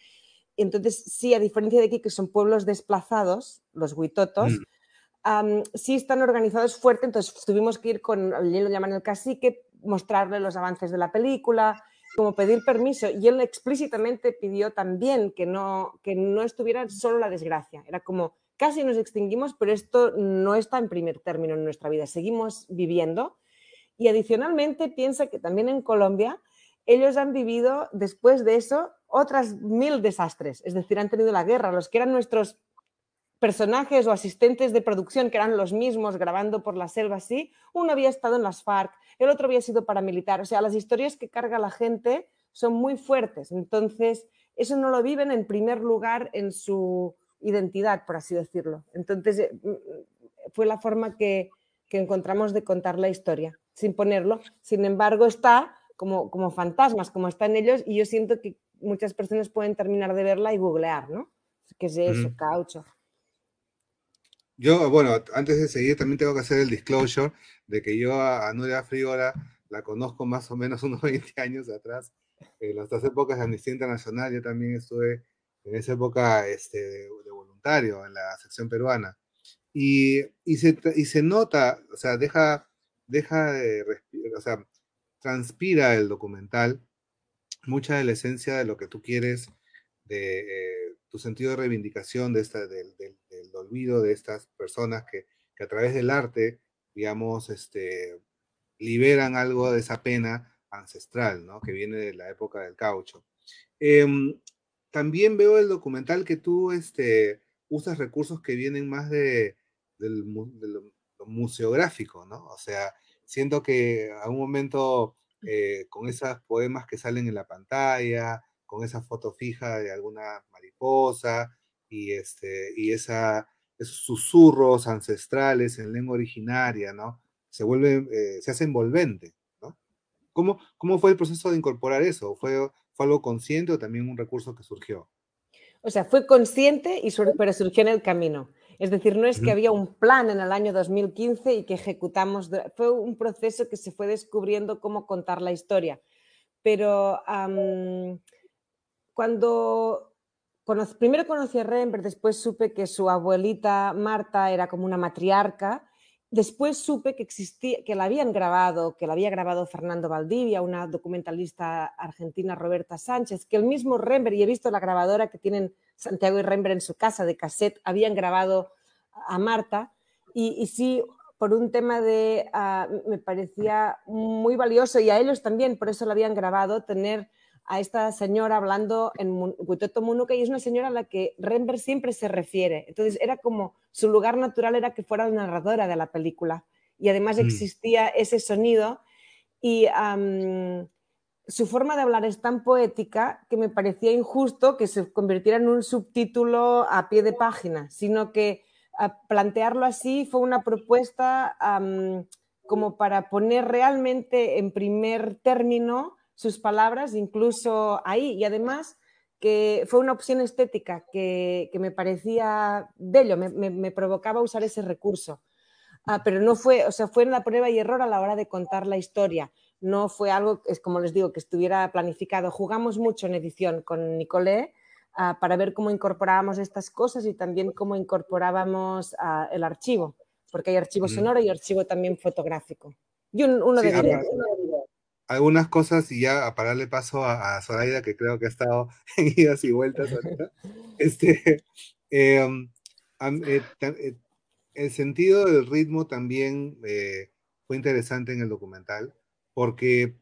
C: Entonces, sí, a diferencia de aquí, que son pueblos desplazados, los huitotos, mm. sí están organizados fuerte, entonces tuvimos que ir con, lo llaman el cacique, mostrarle los avances de la película, como pedir permiso. Y él explícitamente pidió también que no, que no estuviera solo la desgracia. Era como, casi nos extinguimos, pero esto no está en primer término en nuestra vida. Seguimos viviendo. Y adicionalmente piensa que también en Colombia ellos han vivido después de eso otras mil desastres. Es decir, han tenido la guerra. Los que eran nuestros personajes o asistentes de producción, que eran los mismos grabando por la selva así, uno había estado en las FARC, el otro había sido paramilitar. O sea, las historias que carga la gente son muy fuertes. Entonces, eso no lo viven en primer lugar en su identidad, por así decirlo. Entonces, eh, mm, fue la forma que, encontramos de contar la historia, sin ponerlo. Sin embargo, está como, como fantasmas, como está en ellos, y yo siento que muchas personas pueden terminar de verla y googlear, ¿no? ¿Qué es eso? Caucho.
A: Yo, bueno, antes de seguir, también tengo que hacer el disclosure de que yo a, Nuria Frigora la conozco más o menos unos 20 años atrás, en las épocas de Amnistía Internacional, yo también estuve en esa época este, de, voluntario en la sección peruana. Y, y, se, y se nota, o sea, deja, deja de respirar, o sea, transpira el documental mucha de la esencia de lo que tú quieres de eh, tu sentido de reivindicación de esta, del, olvido de estas personas que, a través del arte, digamos, este, liberan algo de esa pena ancestral, ¿no? Que viene de la época del caucho. Em, también veo el documental que tú este, usas recursos que vienen más de, del, museográfico, ¿no? O sea, siento que a un momento eh, con esos poemas que salen en la pantalla, con esa foto fija de alguna mariposa y, este, y esa, esos susurros ancestrales en lengua originaria, ¿no? Se vuelve, eh, se hace envolvente, ¿no? ¿Cómo, ¿Cómo fue el proceso de incorporar eso? ¿Fue, ¿Fue algo consciente o también un recurso que surgió?
C: O sea, fue consciente, y pero surgió en el camino. Es decir, no es que había un plan en el año 2015 y que ejecutamos, fue un proceso que se fue descubriendo cómo contar la historia. Pero cuando primero conocí a Rembrandt, después supe que su abuelita Marta era como una matriarca, después supe que existía, que la habían grabado, que la había grabado Fernando Valdivia, una documentalista argentina Roberta Sánchez, que el mismo Rembrandt, y he visto la grabadora que tienen Santiago y Rembrandt en su casa de cassette, habían grabado a Marta, y, sí, por un tema de, ah, me parecía muy valioso, y a ellos también, por eso lo habían grabado, tener a esta señora hablando en Huitoto Munuca y es una señora a la que Rembrandt siempre se refiere. Entonces era como su lugar natural era que fuera la narradora de la película y además mm. existía ese sonido y su forma de hablar es tan poética que me parecía injusto que se convirtiera en un subtítulo a pie de página, sino que plantearlo así fue una propuesta como para poner realmente en primer término sus palabras incluso ahí. Y además que fue una opción estética que, me parecía bello, me, provocaba usar ese recurso. Ah, pero no fue, o sea, fue en la prueba y error a la hora de contar la historia. No fue algo, es como les digo, que estuviera planificado. Jugamos mucho en edición con Nicolé ah, para ver cómo incorporábamos estas cosas y también cómo incorporábamos ah, el archivo, porque hay archivo sonoro y archivo también fotográfico. Y uno de video
A: algunas cosas y ya a pararle paso a, Zoraida, que creo que ha estado en idas y vueltas ahorita. Este, em, eh, eh, el sentido del ritmo también eh, fue interesante en el documental, porque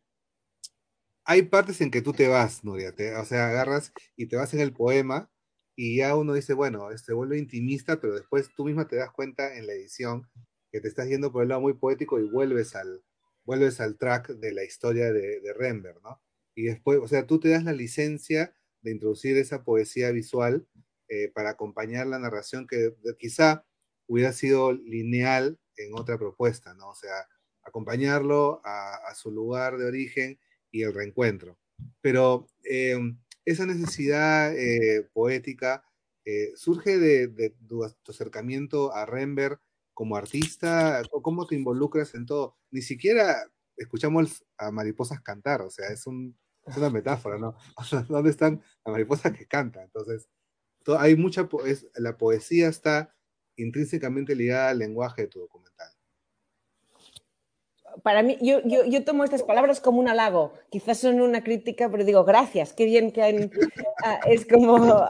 A: hay partes en que tú te vas, Nuria, o sea, agarras y te vas en el poema y ya uno dice, bueno, se este, vuelve intimista, pero después tú misma te das cuenta en la edición que te estás yendo por el lado muy poético y vuelves al, vuelves al track de la historia de, de ¿no? Y después, o sea, tú te das la licencia de introducir esa poesía visual eh, para acompañar la narración que quizá hubiera sido lineal en otra propuesta, ¿no? O sea, acompañarlo a, su lugar de origen y el reencuentro. Pero eh, esa necesidad eh, poética surge de, de, tu acercamiento a Rembert como artista? ¿Cómo te involucras en todo? Ni siquiera escuchamos a mariposas cantar, o sea, es, un, una metáfora, ¿no? ¿dónde están las mariposas que cantan? Entonces, hay mucha, la poesía está intrínsecamente ligada al lenguaje de tu documental.
C: Para mí, yo, yo, tomo estas palabras como un halago. Quizás son una crítica, pero digo, gracias, qué bien que hay. Ah, es como,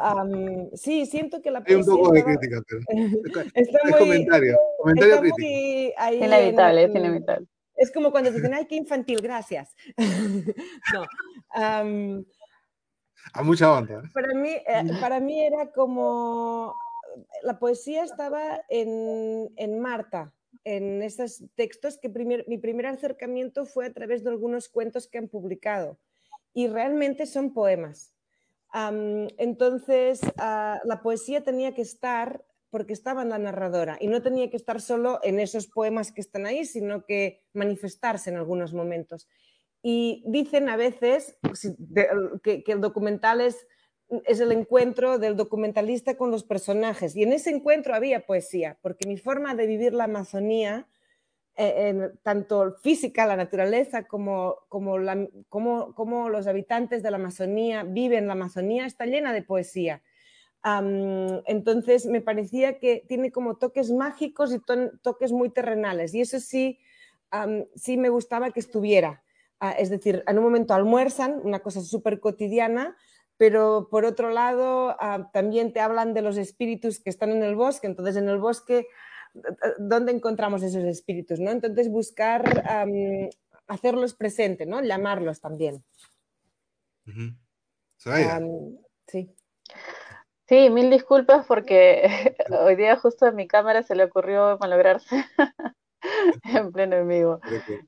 C: sí, siento que la
A: poesía... Hay un poco de crítica, pero es comentario, comentario crítico.
B: es inevitable, es inevitable.
C: Es como cuando dicen, ay, qué infantil, gracias. no.
A: a mucha onda.
C: Para mí, eh, para mí era como... La poesía estaba en, en Marta, en esos textos que mi primer acercamiento fue a través de algunos cuentos que han publicado y realmente son poemas. entonces, ah, la poesía tenía que estar porque estaba en la narradora y no tenía que estar solo en esos poemas que están ahí, sino que manifestarse en algunos momentos. Y dicen a veces que, que el documental es es el encuentro del documentalista con los personajes. Y en ese encuentro había poesía, porque mi forma de vivir la Amazonía, eh, tanto física, la naturaleza, como, como, como, los habitantes de la Amazonía viven la Amazonía, está llena de poesía. entonces me parecía que tiene como toques mágicos y toques muy terrenales. Y eso sí, sí me gustaba que estuviera. Ah, es decir, en un momento almuerzan, una cosa súper cotidiana, pero por otro lado ah, también te hablan de los espíritus que están en el bosque, entonces en el bosque, ¿dónde encontramos esos espíritus? ¿no? Entonces buscar hacerlos presentes, ¿no? llamarlos también.
B: sí. Sí, mil disculpas porque hoy día justo en mi cámara se le ocurrió malograrse en pleno en vivo.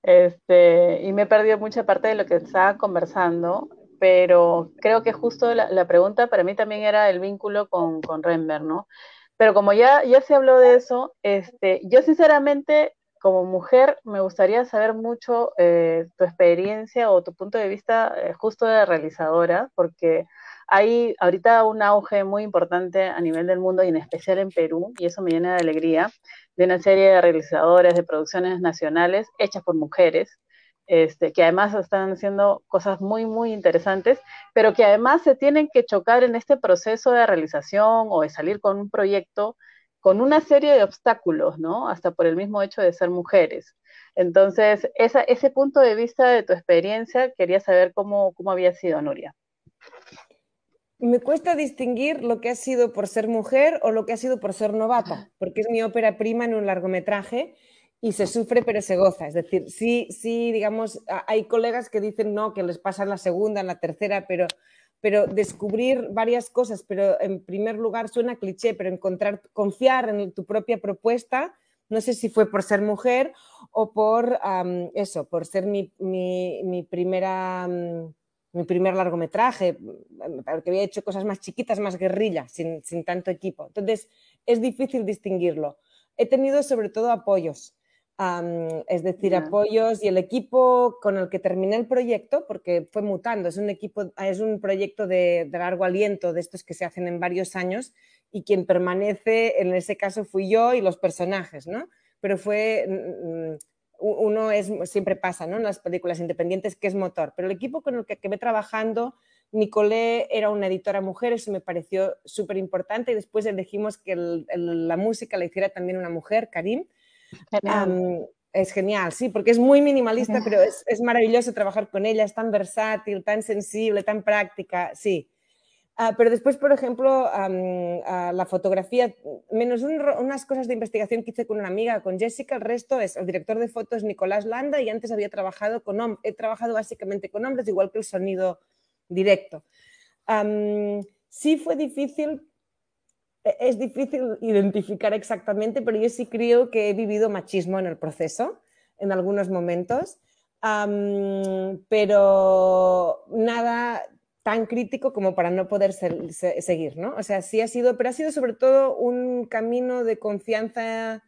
B: Este, y me he perdido mucha parte de lo que estaba conversando pero creo que justo la, pregunta para mí también era el vínculo con, con Renber, ¿no? Pero como ya, ya se habló de eso, este, yo sinceramente como mujer me gustaría saber mucho eh, tu experiencia o tu punto de vista eh, justo de realizadora, porque hay ahorita un auge muy importante a nivel del mundo y en especial en Perú, y eso me llena de alegría, de una serie de realizadoras de producciones nacionales hechas por mujeres, este, que además están haciendo cosas muy, muy interesantes, pero que además se tienen que chocar en este proceso de realización o de salir con un proyecto con una serie de obstáculos, ¿no? Hasta por el mismo hecho de ser mujeres. Entonces, ese punto de vista de tu experiencia, quería saber cómo, cómo había sido, Nuria.
C: Me cuesta distinguir lo que ha sido por ser mujer o lo que ha sido por ser novata, porque es mi ópera prima en un largometraje y se sufre pero se goza. Es decir, sí, sí, digamos, hay colegas que dicen no, que les pasa en la segunda, en la tercera, pero, pero descubrir varias cosas, pero en primer lugar suena cliché, pero encontrar, confiar en tu propia propuesta, no sé si fue por ser mujer o por eso, por ser mi, mi, primera... mi primer largometraje, porque había hecho cosas más chiquitas, más guerrilla, sin, sin tanto equipo. Entonces, es difícil distinguirlo. He tenido sobre todo apoyos es decir, apoyos y el equipo con el que terminé el proyecto, porque fue mutando, es un equipo, es un proyecto de, largo aliento, de estos que se hacen en varios años, y quien permanece, en ese caso fui yo y los personajes, ¿no? Pero fue, mm, mm, uno es, siempre pasa, ¿no? En las películas independientes, que es motor, pero el equipo con el que acabé trabajando, Nicolé era una editora mujer, eso me pareció súper importante, y después elegimos que la música la hiciera también una mujer, Karim, es genial, sí, porque es muy minimalista, pero es, maravilloso trabajar con ella, es tan versátil, tan sensible, tan práctica, sí. Ah, pero después, por ejemplo, la fotografía, menos unas cosas de investigación que hice con una amiga, con Jessica, el resto es el director de fotos Nicolás Landa y antes había trabajado con hombres, he trabajado básicamente con hombres, igual que el sonido directo. sí fue difícil es difícil identificar exactamente, pero yo sí creo que he vivido machismo en el proceso en algunos momentos, pero nada tan crítico como para no poder seguir, ¿no? O sea, sí ha sido, pero ha sido sobre todo un camino de confianza,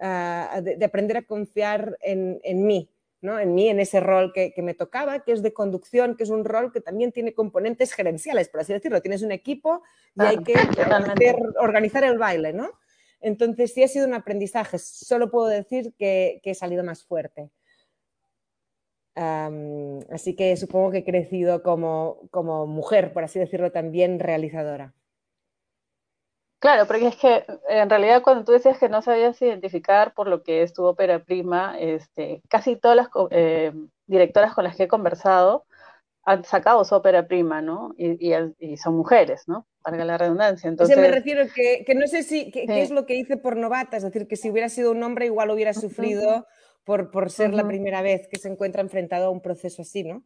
C: ah, de, aprender a confiar en mí, en mí, en ese rol que, me tocaba, que es de conducción, que es un rol que también tiene componentes gerenciales, por así decirlo. Tienes un equipo y hay que organizar el baile, ¿no? Entonces sí ha sido un aprendizaje. Solo puedo decir que, he salido más fuerte. así que supongo que he crecido como, como mujer, por así decirlo, también realizadora.
B: Claro, porque es que en realidad cuando tú decías que no sabías identificar por lo que es tu ópera prima, este, casi todas las eh, directoras con las que he conversado han sacado su ópera prima, ¿no? Y, son mujeres, ¿no? Para la redundancia. Entonces,
C: o sea, me refiero que, que no sé si, qué es lo que hice por novata, es decir, que si hubiera sido un hombre igual hubiera sufrido por, por ser la primera vez que se encuentra enfrentado a un proceso así, ¿no?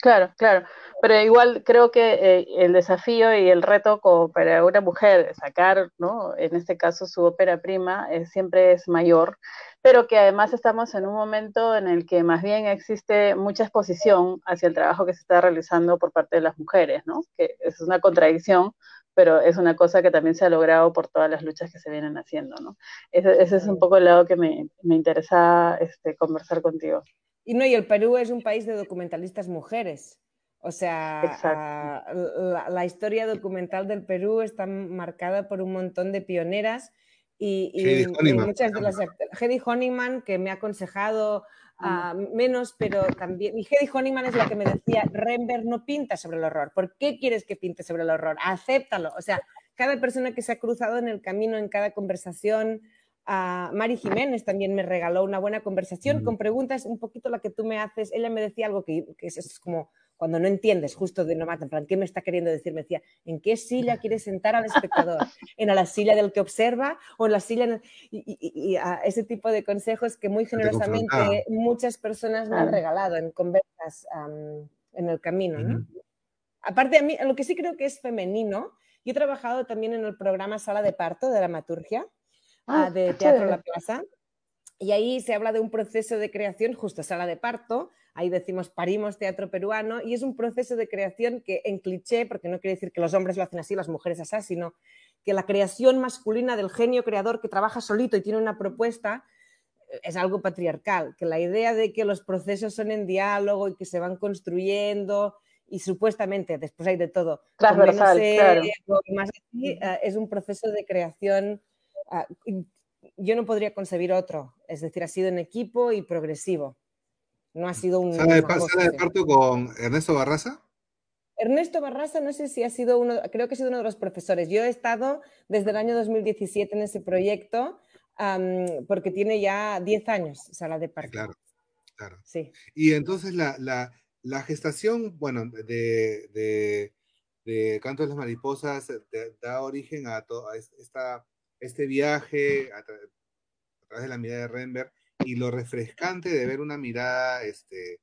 B: Claro, claro, pero igual creo que eh, el desafío y el reto como para una mujer sacar, ¿no? En este caso su ópera prima eh, siempre es mayor, pero que además estamos en un momento en el que más bien existe mucha exposición hacia el trabajo que se está realizando por parte de las mujeres, ¿no? Que es una contradicción, pero es una cosa que también se ha logrado por todas las luchas que se vienen haciendo, ¿no? Ese, es un poco el lado que me, me interesa este, conversar contigo.
C: Y no, y el Perú es un país de documentalistas mujeres. O sea, ah, la, historia documental del Perú está marcada por un montón de pioneras y, muchas de las Hedy Honeyman que me ha aconsejado ah, menos, pero también y Hedy Honeyman es la que me decía Rembert no pinta sobre el horror. ¿Por qué quieres que pinte sobre el horror? Acéptalo. O sea, cada persona que se ha cruzado en el camino en cada conversación a Mari Jiménez también me regaló una buena conversación con preguntas un poquito la que tú me haces. Ella me decía algo que, es, como cuando no entiendes justo de no en plan, ¿qué me está queriendo decir? Me decía, ¿en qué silla quieres sentar al espectador? ¿En la silla del que observa o en la silla? Y, a ese tipo de consejos que muy generosamente muchas personas me han regalado en conversas en el camino. Aparte, a mí, lo que sí creo que es femenino, yo he trabajado también en el programa Sala de Parto de la Maturgia Ah, de Teatro La Plaza. Y ahí se habla de un proceso de creación, justo sala de parto, ahí decimos parimos teatro peruano, y es un proceso de creación que en cliché, porque no quiere decir que los hombres lo hacen así, las mujeres así, sino que la creación masculina del genio creador que trabaja solito y tiene una propuesta eh, es algo patriarcal, que la idea de que los procesos son en diálogo y que se van construyendo y supuestamente después hay de todo,
B: transversal, claro.
C: más eh, es un proceso de creación Ah, yo no podría concebir otro, es decir, ha sido en equipo y progresivo. No ha sido un...
A: ¿Sala de, parto con Ernesto Barraza?
C: Ernesto Barraza, no sé si ha sido uno, creo que ha sido uno de los profesores. Yo he estado desde el año 2017 en ese proyecto porque tiene ya 10 años sala de parto.
A: Claro, claro. Sí. Y entonces la, la, la gestación, bueno, de, de, de, Canto de las Mariposas da origen a, toda esta este viaje a, través de la mirada de Renberg y lo refrescante de ver una mirada este,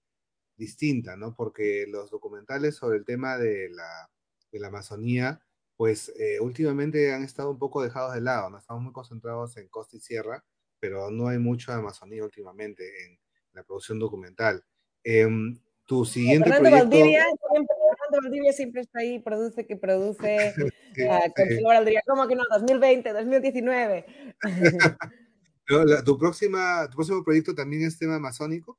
A: distinta, ¿no? Porque los documentales sobre el tema de la, de la Amazonía, pues eh, últimamente han estado un poco dejados de lado, ¿no? Estamos muy concentrados en costa y sierra, pero no hay mucho de Amazonía últimamente en la producción documental. Em, tu siguiente proyecto...
C: Valdivia siempre está ahí, produce que produce. uh, ¿cómo que no? 2020, 2019.
A: ¿Tu, próxima, ¿Tu próximo proyecto también es tema amazónico?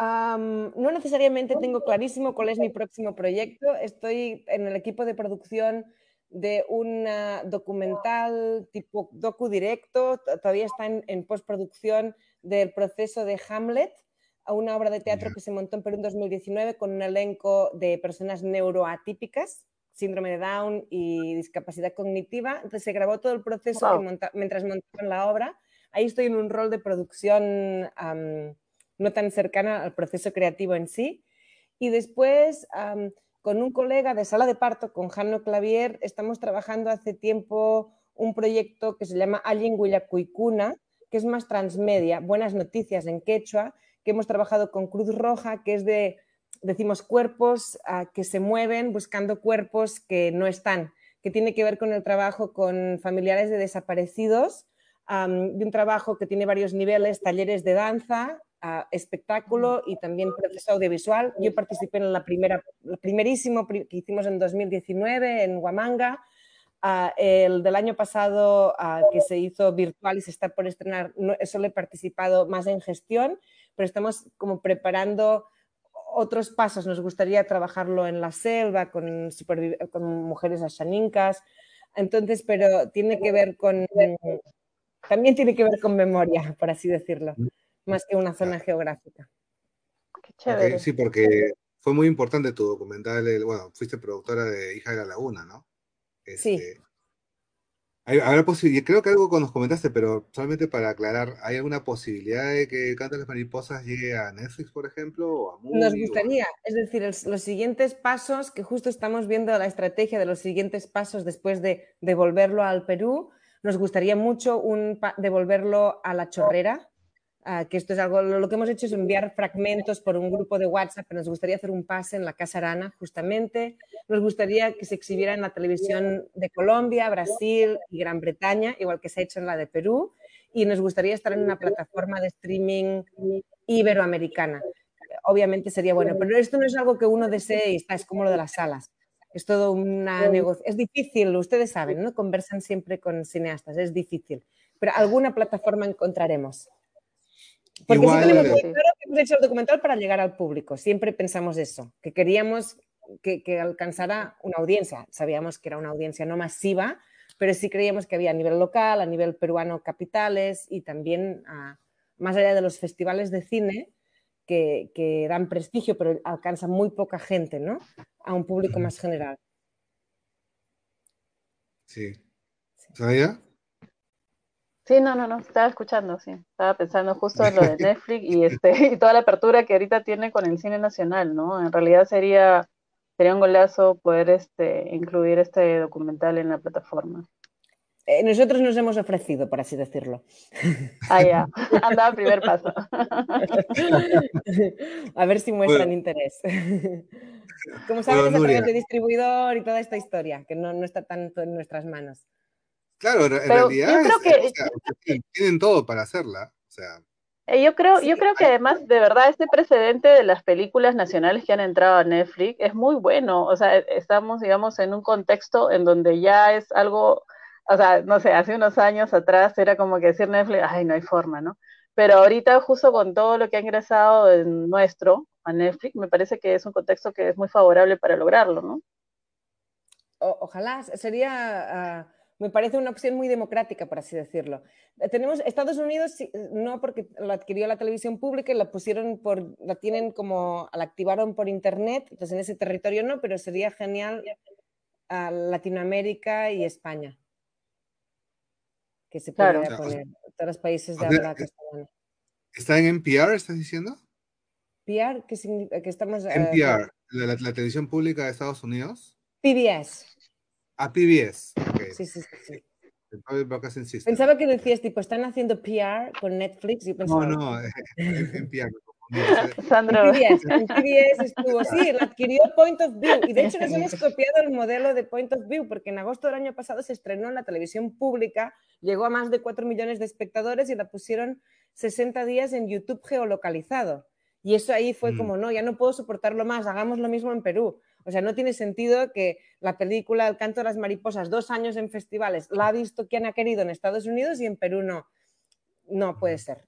C: no necesariamente tengo clarísimo cuál es mi próximo proyecto. Estoy en el equipo de producción de un documental tipo docu directo, todavía está en, en postproducción del proceso de Hamlet, a una obra de teatro que se montó en Perú en 2019 con un elenco de personas neuroatípicas, síndrome de Down y discapacidad cognitiva. Entonces se grabó todo el proceso mientras montaban la obra. Ahí estoy en un rol de producción no tan cercana al proceso creativo en sí. Y después, con un colega de sala de parto, con Jano Clavier, estamos trabajando hace tiempo un proyecto que se llama Allen Huillacuicuna, que es más transmedia, buenas noticias en quechua, que hemos trabajado con Cruz Roja, que es de, decimos, cuerpos ah, que se mueven buscando cuerpos que no están, que tiene que ver con el trabajo con familiares de desaparecidos, de un trabajo que tiene varios niveles, talleres de danza, ah, espectáculo y también proceso audiovisual. Yo participé en la primera, el primerísimo que hicimos en 2019 en Huamanga, ah, el del año pasado que se hizo virtual y se está por estrenar, no, solo he participado más en gestión pero estamos como preparando otros pasos. Nos gustaría trabajarlo en la selva, con, con mujeres ashanincas. Entonces, pero tiene que ver con, también tiene que ver con memoria, por así decirlo, más que una zona geográfica.
A: Qué chévere. sí, porque fue muy importante tu documental, bueno, fuiste productora de Hija de la Laguna, ¿no?
C: sí.
A: Habrá posibilidad, creo que algo que nos comentaste, pero solamente para aclarar, ¿hay alguna posibilidad de que Canto las Mariposas llegue a Netflix, por ejemplo? O a
C: nos gustaría, es decir, los siguientes pasos, que justo estamos viendo la estrategia de los siguientes pasos después de devolverlo al Perú, nos gustaría mucho un, devolverlo a la chorrera, que esto es algo, lo, que hemos hecho es enviar fragmentos por un grupo de WhatsApp, nos gustaría hacer un pase en la Casa Arana, justamente. Nos gustaría que se exhibiera en la televisión de Colombia, Brasil y Gran Bretaña, igual que se ha hecho en la de Perú. Y nos gustaría estar en una plataforma de streaming iberoamericana. Obviamente sería bueno, pero esto no es algo que uno desee y está, es como lo de las salas. Es todo una negocio. Es difícil, ustedes saben, ¿no? Conversan siempre con cineastas, es difícil. Pero alguna plataforma encontraremos. Porque sí tenemos muy claro que hemos hecho el documental para llegar al público. Siempre pensamos eso, que queríamos que, que, alcanzara una audiencia. Sabíamos que era una audiencia no masiva, pero sí creíamos que había a nivel local, a nivel peruano capitales y también a, más allá de los festivales de cine que, que, dan prestigio, pero alcanzan muy poca gente, ¿no? A un público más general.
A: Sí. ¿Sabía?
B: Sí, no, no, no, estaba escuchando, sí. Estaba pensando justo en lo de Netflix y este y toda la apertura que ahorita tiene con el cine nacional, ¿no? En realidad sería sería un golazo poder este incluir este documental en la plataforma.
C: Eh, nosotros nos hemos ofrecido, por así decirlo.
B: Ah, ya, andaba primer paso.
C: A ver si muestran interés. Como saben, bueno, es a de distribuidor y toda esta historia, que no, no está tanto en nuestras manos.
A: Claro, en realidad tienen todo para hacerla. O sea.
B: Eh, yo creo, yo creo que además, de verdad, este precedente de las películas nacionales que han entrado a Netflix es muy bueno. O sea, estamos, digamos, en un contexto en donde ya es algo, o sea, no sé, hace unos años atrás era como que decir Netflix, ay, no hay forma, ¿no? Pero ahorita, justo con todo lo que ha ingresado en nuestro a Netflix, me parece que es un contexto que es muy favorable para lograrlo, ¿no?
C: ojalá, sería... Ah, me parece una opción muy democrática, por así decirlo. Eh, tenemos Estados Unidos, no porque lo adquirió la televisión pública y la pusieron por, la tienen como, la activaron por internet, entonces en ese territorio no, pero sería genial a Latinoamérica y España. Que se pudiera poner, todos los países de habla castellana.
A: ¿Está en NPR, estás diciendo?
C: PR, ¿qué significa? Que estamos...
A: Eh, NPR, la, la televisión pública de Estados Unidos.
C: PBS.
A: A PBS.
C: Sí, sí, sí.
A: Pensaba
C: que decías, tipo, están haciendo PR con Netflix. Y
A: No, no, en PR.
B: Sandro.
C: En PBS, estuvo, sí, lo adquirió Point of View. Y de hecho nos hemos copiado el modelo de Point of View, porque en agosto del año pasado se estrenó en la televisión pública, llegó a más de 4 millones de espectadores y la pusieron 60 días en YouTube geolocalizado. Y eso ahí fue mm. como, no, ya no puedo soportarlo más, hagamos lo mismo en Perú. O sea, no tiene sentido que la película El canto de las mariposas, dos años en festivales, la ha visto quien ha querido en Estados Unidos y en Perú no no puede ser.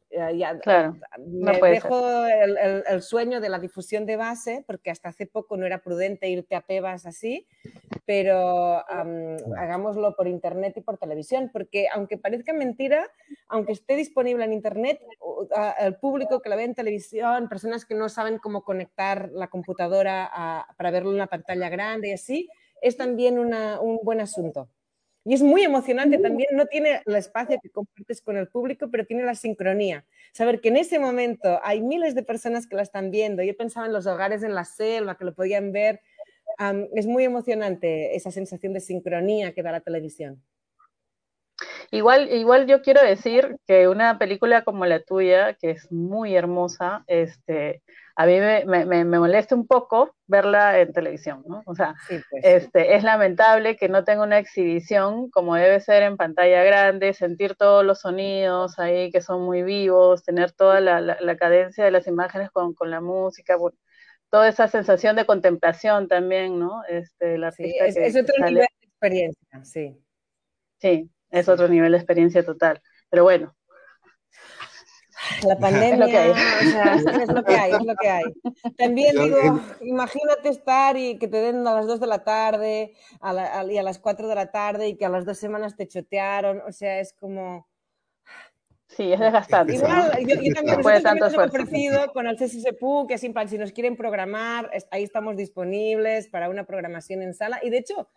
B: claro,
C: me dejo el, sueño de la difusión de base, porque hasta hace poco no era prudente irte a pebas así, pero hagámoslo por internet y por televisión, porque aunque parezca mentira, aunque esté disponible en internet, el público que la ve en televisión, personas que no saben cómo conectar la computadora para verlo en una pantalla grande y así, es también un buen asunto. Y es muy emocionante también, no tiene el espacio que compartes con el público, pero tiene la sincronía. Saber que en ese momento hay miles de personas que la están viendo. Yo pensaba en los hogares en la selva, que lo podían ver. es muy emocionante esa sensación de sincronía que da la televisión.
B: Igual, igual yo quiero decir que una película como la tuya, que es muy hermosa, este, a mí me, me, me, molesta un poco verla en televisión, ¿no? O sea, pues. este, es lamentable que no tenga una exhibición como debe ser en pantalla grande, sentir todos los sonidos ahí que son muy vivos, tener toda la, la, cadencia de las imágenes con, con la música, toda esa sensación de contemplación también, ¿no? Este, el artista
C: es, es, otro nivel de experiencia, sí.
B: Sí, es otro nivel de experiencia total. Pero bueno,
C: la pandemia, es lo que hay. O sea, es lo que hay, es lo que hay. También digo, imagínate estar y que te den a las 2 de la tarde a y a las 4 de la tarde y que a las dos semanas te chotearon, o sea, es como...
B: Sí, es desgastante.
C: Igual, yo, yo también, no hemos ofrecido con el CSSPU que sin plan, si nos quieren programar, ahí estamos disponibles para una programación en sala. Y de hecho,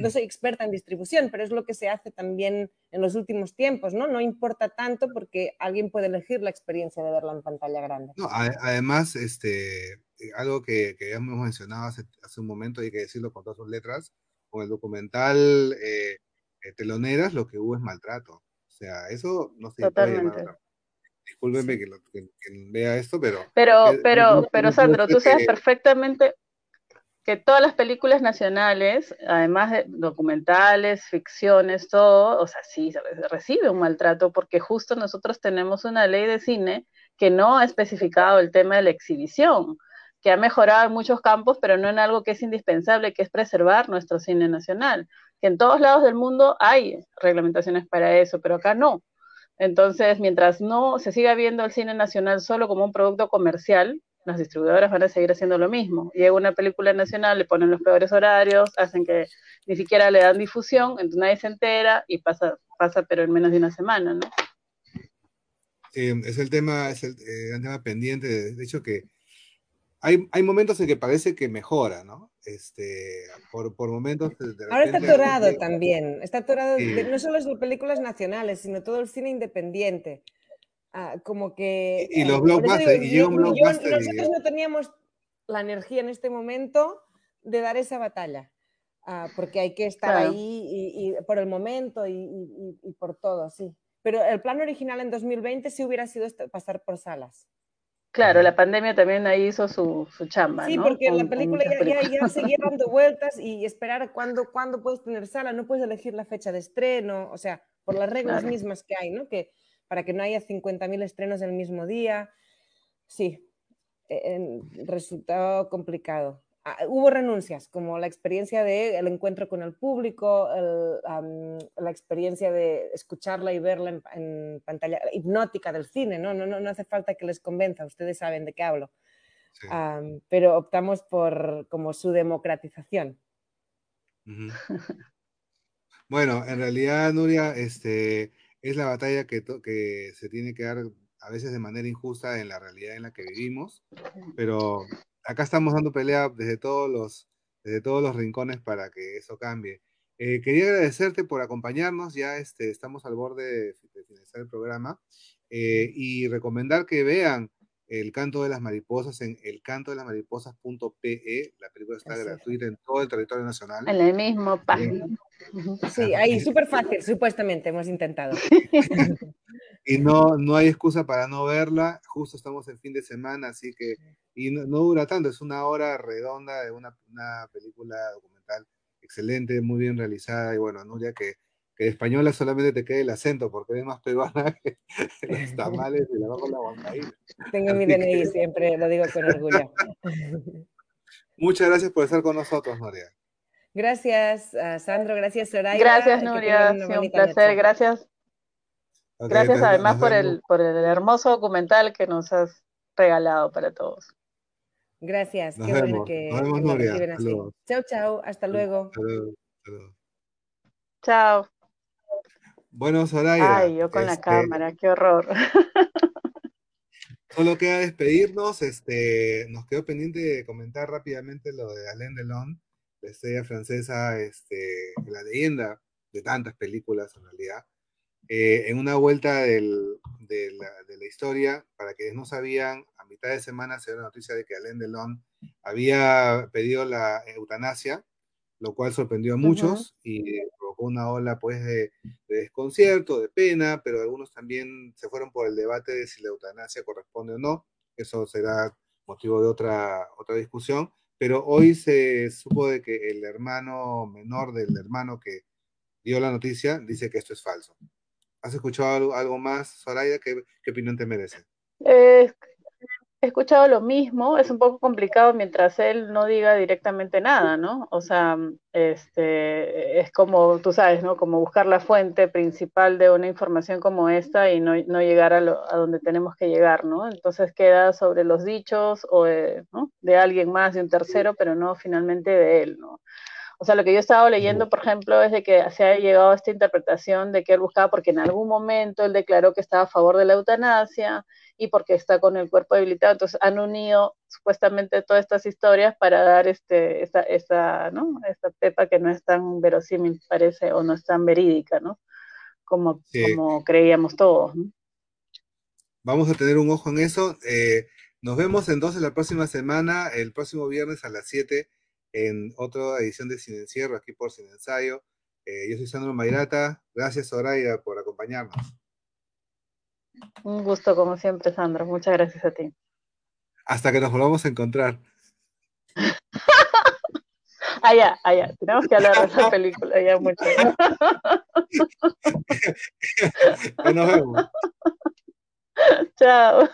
C: no soy experta en distribución, pero es lo que se hace también en los últimos tiempos, ¿no? No importa tanto porque alguien puede elegir la experiencia de verla en pantalla grande.
A: No, además, este, algo que, que ya hemos mencionado hace, hace, un momento, hay que decirlo con todas sus letras, con el documental eh, eh, Teloneras, lo que hubo es maltrato. O sea, eso no se
B: Totalmente.
A: puede llamar que, que, que, vea esto, pero...
B: Pero, pero, pero Sandro, tú sabes perfectamente que todas las películas nacionales, además de documentales, ficciones, todo, o sea, sí, recibe un maltrato porque justo nosotros tenemos una ley de cine que no ha especificado el tema de la exhibición, que ha mejorado en muchos campos, pero no en algo que es indispensable, que es preservar nuestro cine nacional, que en todos lados del mundo hay reglamentaciones para eso, pero acá no. Entonces, mientras no se siga viendo el cine nacional solo como un producto comercial, las distribuidoras van a seguir haciendo lo mismo. Llega una película nacional, le ponen los peores horarios, hacen que ni siquiera le dan difusión, entonces nadie se entera y pasa, pasa pero en menos de una semana, ¿no?
A: Eh, es el tema, es el, eh, tema pendiente, de, hecho que hay, hay momentos en que parece que mejora, ¿no? Este, por, por momentos... De repente,
C: Ahora está atorado también, está atorado, sí. de, no solo es de películas nacionales, sino todo el cine independiente. Ah, como que...
A: Y, y los blockbusters, y llega un blockbuster.
C: Nosotros no teníamos la energía en este momento de dar esa batalla, ah, porque hay que estar claro. ahí y, y, por el momento y, y, por todo, sí. Pero el plan original en 2020 sí hubiera sido pasar por salas.
B: Claro, la pandemia también ahí hizo su, su chamba.
C: Sí,
B: ¿no?
C: porque
B: con,
C: la película ya, ya, ya, seguía dando vueltas y esperar cuándo, cuándo puedes tener sala, no puedes elegir la fecha de estreno, o sea, por las reglas
B: Claro.
C: mismas que hay, ¿no? Que para que no haya 50.000 estrenos el mismo día. Sí, eh, resultó complicado. Ah, hubo renuncias, como la experiencia del el encuentro con el público, el, um, la experiencia de escucharla y verla en, en, pantalla, hipnótica del cine, ¿no? No, no, no hace falta que les convenza, ustedes saben de qué hablo. Sí. Um, pero optamos por como su democratización.
A: Uh -huh. bueno, en realidad, Nuria, este, es la batalla que, que se tiene que dar a veces de manera injusta en la realidad en la que vivimos, pero acá estamos dando pelea desde todos los, desde todos los rincones para que eso cambie. Eh, quería agradecerte por acompañarnos, ya este, estamos al borde de, de finalizar el programa, eh, y recomendar que vean El Canto de las Mariposas en elcantodelasmariposas.pe, la película está Así gratuita en todo el territorio nacional.
B: En el mismo página.
C: Sí, ahí súper fácil, supuestamente hemos intentado.
A: y no, no hay excusa para no verla, justo estamos en fin de semana, así que, y no, no dura tanto, es una hora redonda de una, una, película documental excelente, muy bien realizada, y bueno, Nuria, que, que de española solamente te quede el acento, porque eres más peruana que los tamales y la con la guancaína.
C: Tengo mi DNI, que... siempre lo digo con orgullo.
A: Muchas gracias por estar con nosotros, Nuria.
C: Gracias, uh, Sandro, gracias, Soraya.
B: Gracias, Nuria, un placer, noche. gracias. Okay, gracias además por el, por el hermoso documental que nos has regalado para todos.
C: Gracias,
A: nos
C: qué
A: vemos.
C: bueno que,
A: nos vemos,
C: que
A: Nuria.
C: reciben así. Chao, chao, hasta luego.
B: Chao.
A: Bueno, Soraya.
B: Ay, yo con este... la cámara, qué horror.
A: Solo queda despedirnos, este, nos quedó pendiente de comentar rápidamente lo de Alain Delon, la estrella francesa, este, la leyenda de tantas películas en realidad. Eh, en una vuelta del, de, la, de, la, historia, para quienes no sabían, a mitad de semana se dio la noticia de que Alain Delon había pedido la eutanasia, lo cual sorprendió a muchos uh -huh. y provocó una ola pues de, de, desconcierto, de pena, pero algunos también se fueron por el debate de si la eutanasia corresponde o no. Eso será motivo de otra, otra discusión. Pero hoy se supo de que el hermano menor del hermano que dio la noticia dice que esto es falso. ¿Has escuchado algo, algo más, Soraya? ¿Qué, ¿Qué, opinión te merece?
B: Eh, he escuchado lo mismo, es un poco complicado mientras él no diga directamente nada, ¿no? O sea, este, es como, tú sabes, ¿no? Como buscar la fuente principal de una información como esta y no, no llegar a, lo, a donde tenemos que llegar, ¿no? Entonces queda sobre los dichos o de, ¿no? de alguien más, de un tercero, pero no finalmente de él, ¿no? O sea, lo que yo he estado leyendo, por ejemplo, es de que se ha llegado a esta interpretación de que él buscaba, porque en algún momento él declaró que estaba a favor de la eutanasia y porque está con el cuerpo debilitado. Entonces han unido supuestamente todas estas historias para dar este, esta, esta, ¿no? esta pepa que no es tan verosímil, parece, o no es tan verídica, ¿no? Como, como creíamos todos.
A: Vamos a tener un ojo en eso. Eh, nos vemos entonces la próxima semana, el próximo viernes a las 7 en otra edición de Sin Encierro, aquí por Sin Ensayo. Eh, yo soy Sandro Mayrata. Gracias, Soraya, por acompañarnos.
B: Un gusto, como siempre, Sandro. Muchas gracias a ti.
A: Hasta que nos volvamos a encontrar.
B: allá, allá. Tenemos que hablar de esa película ya mucho.
A: nos vemos.
B: Chao.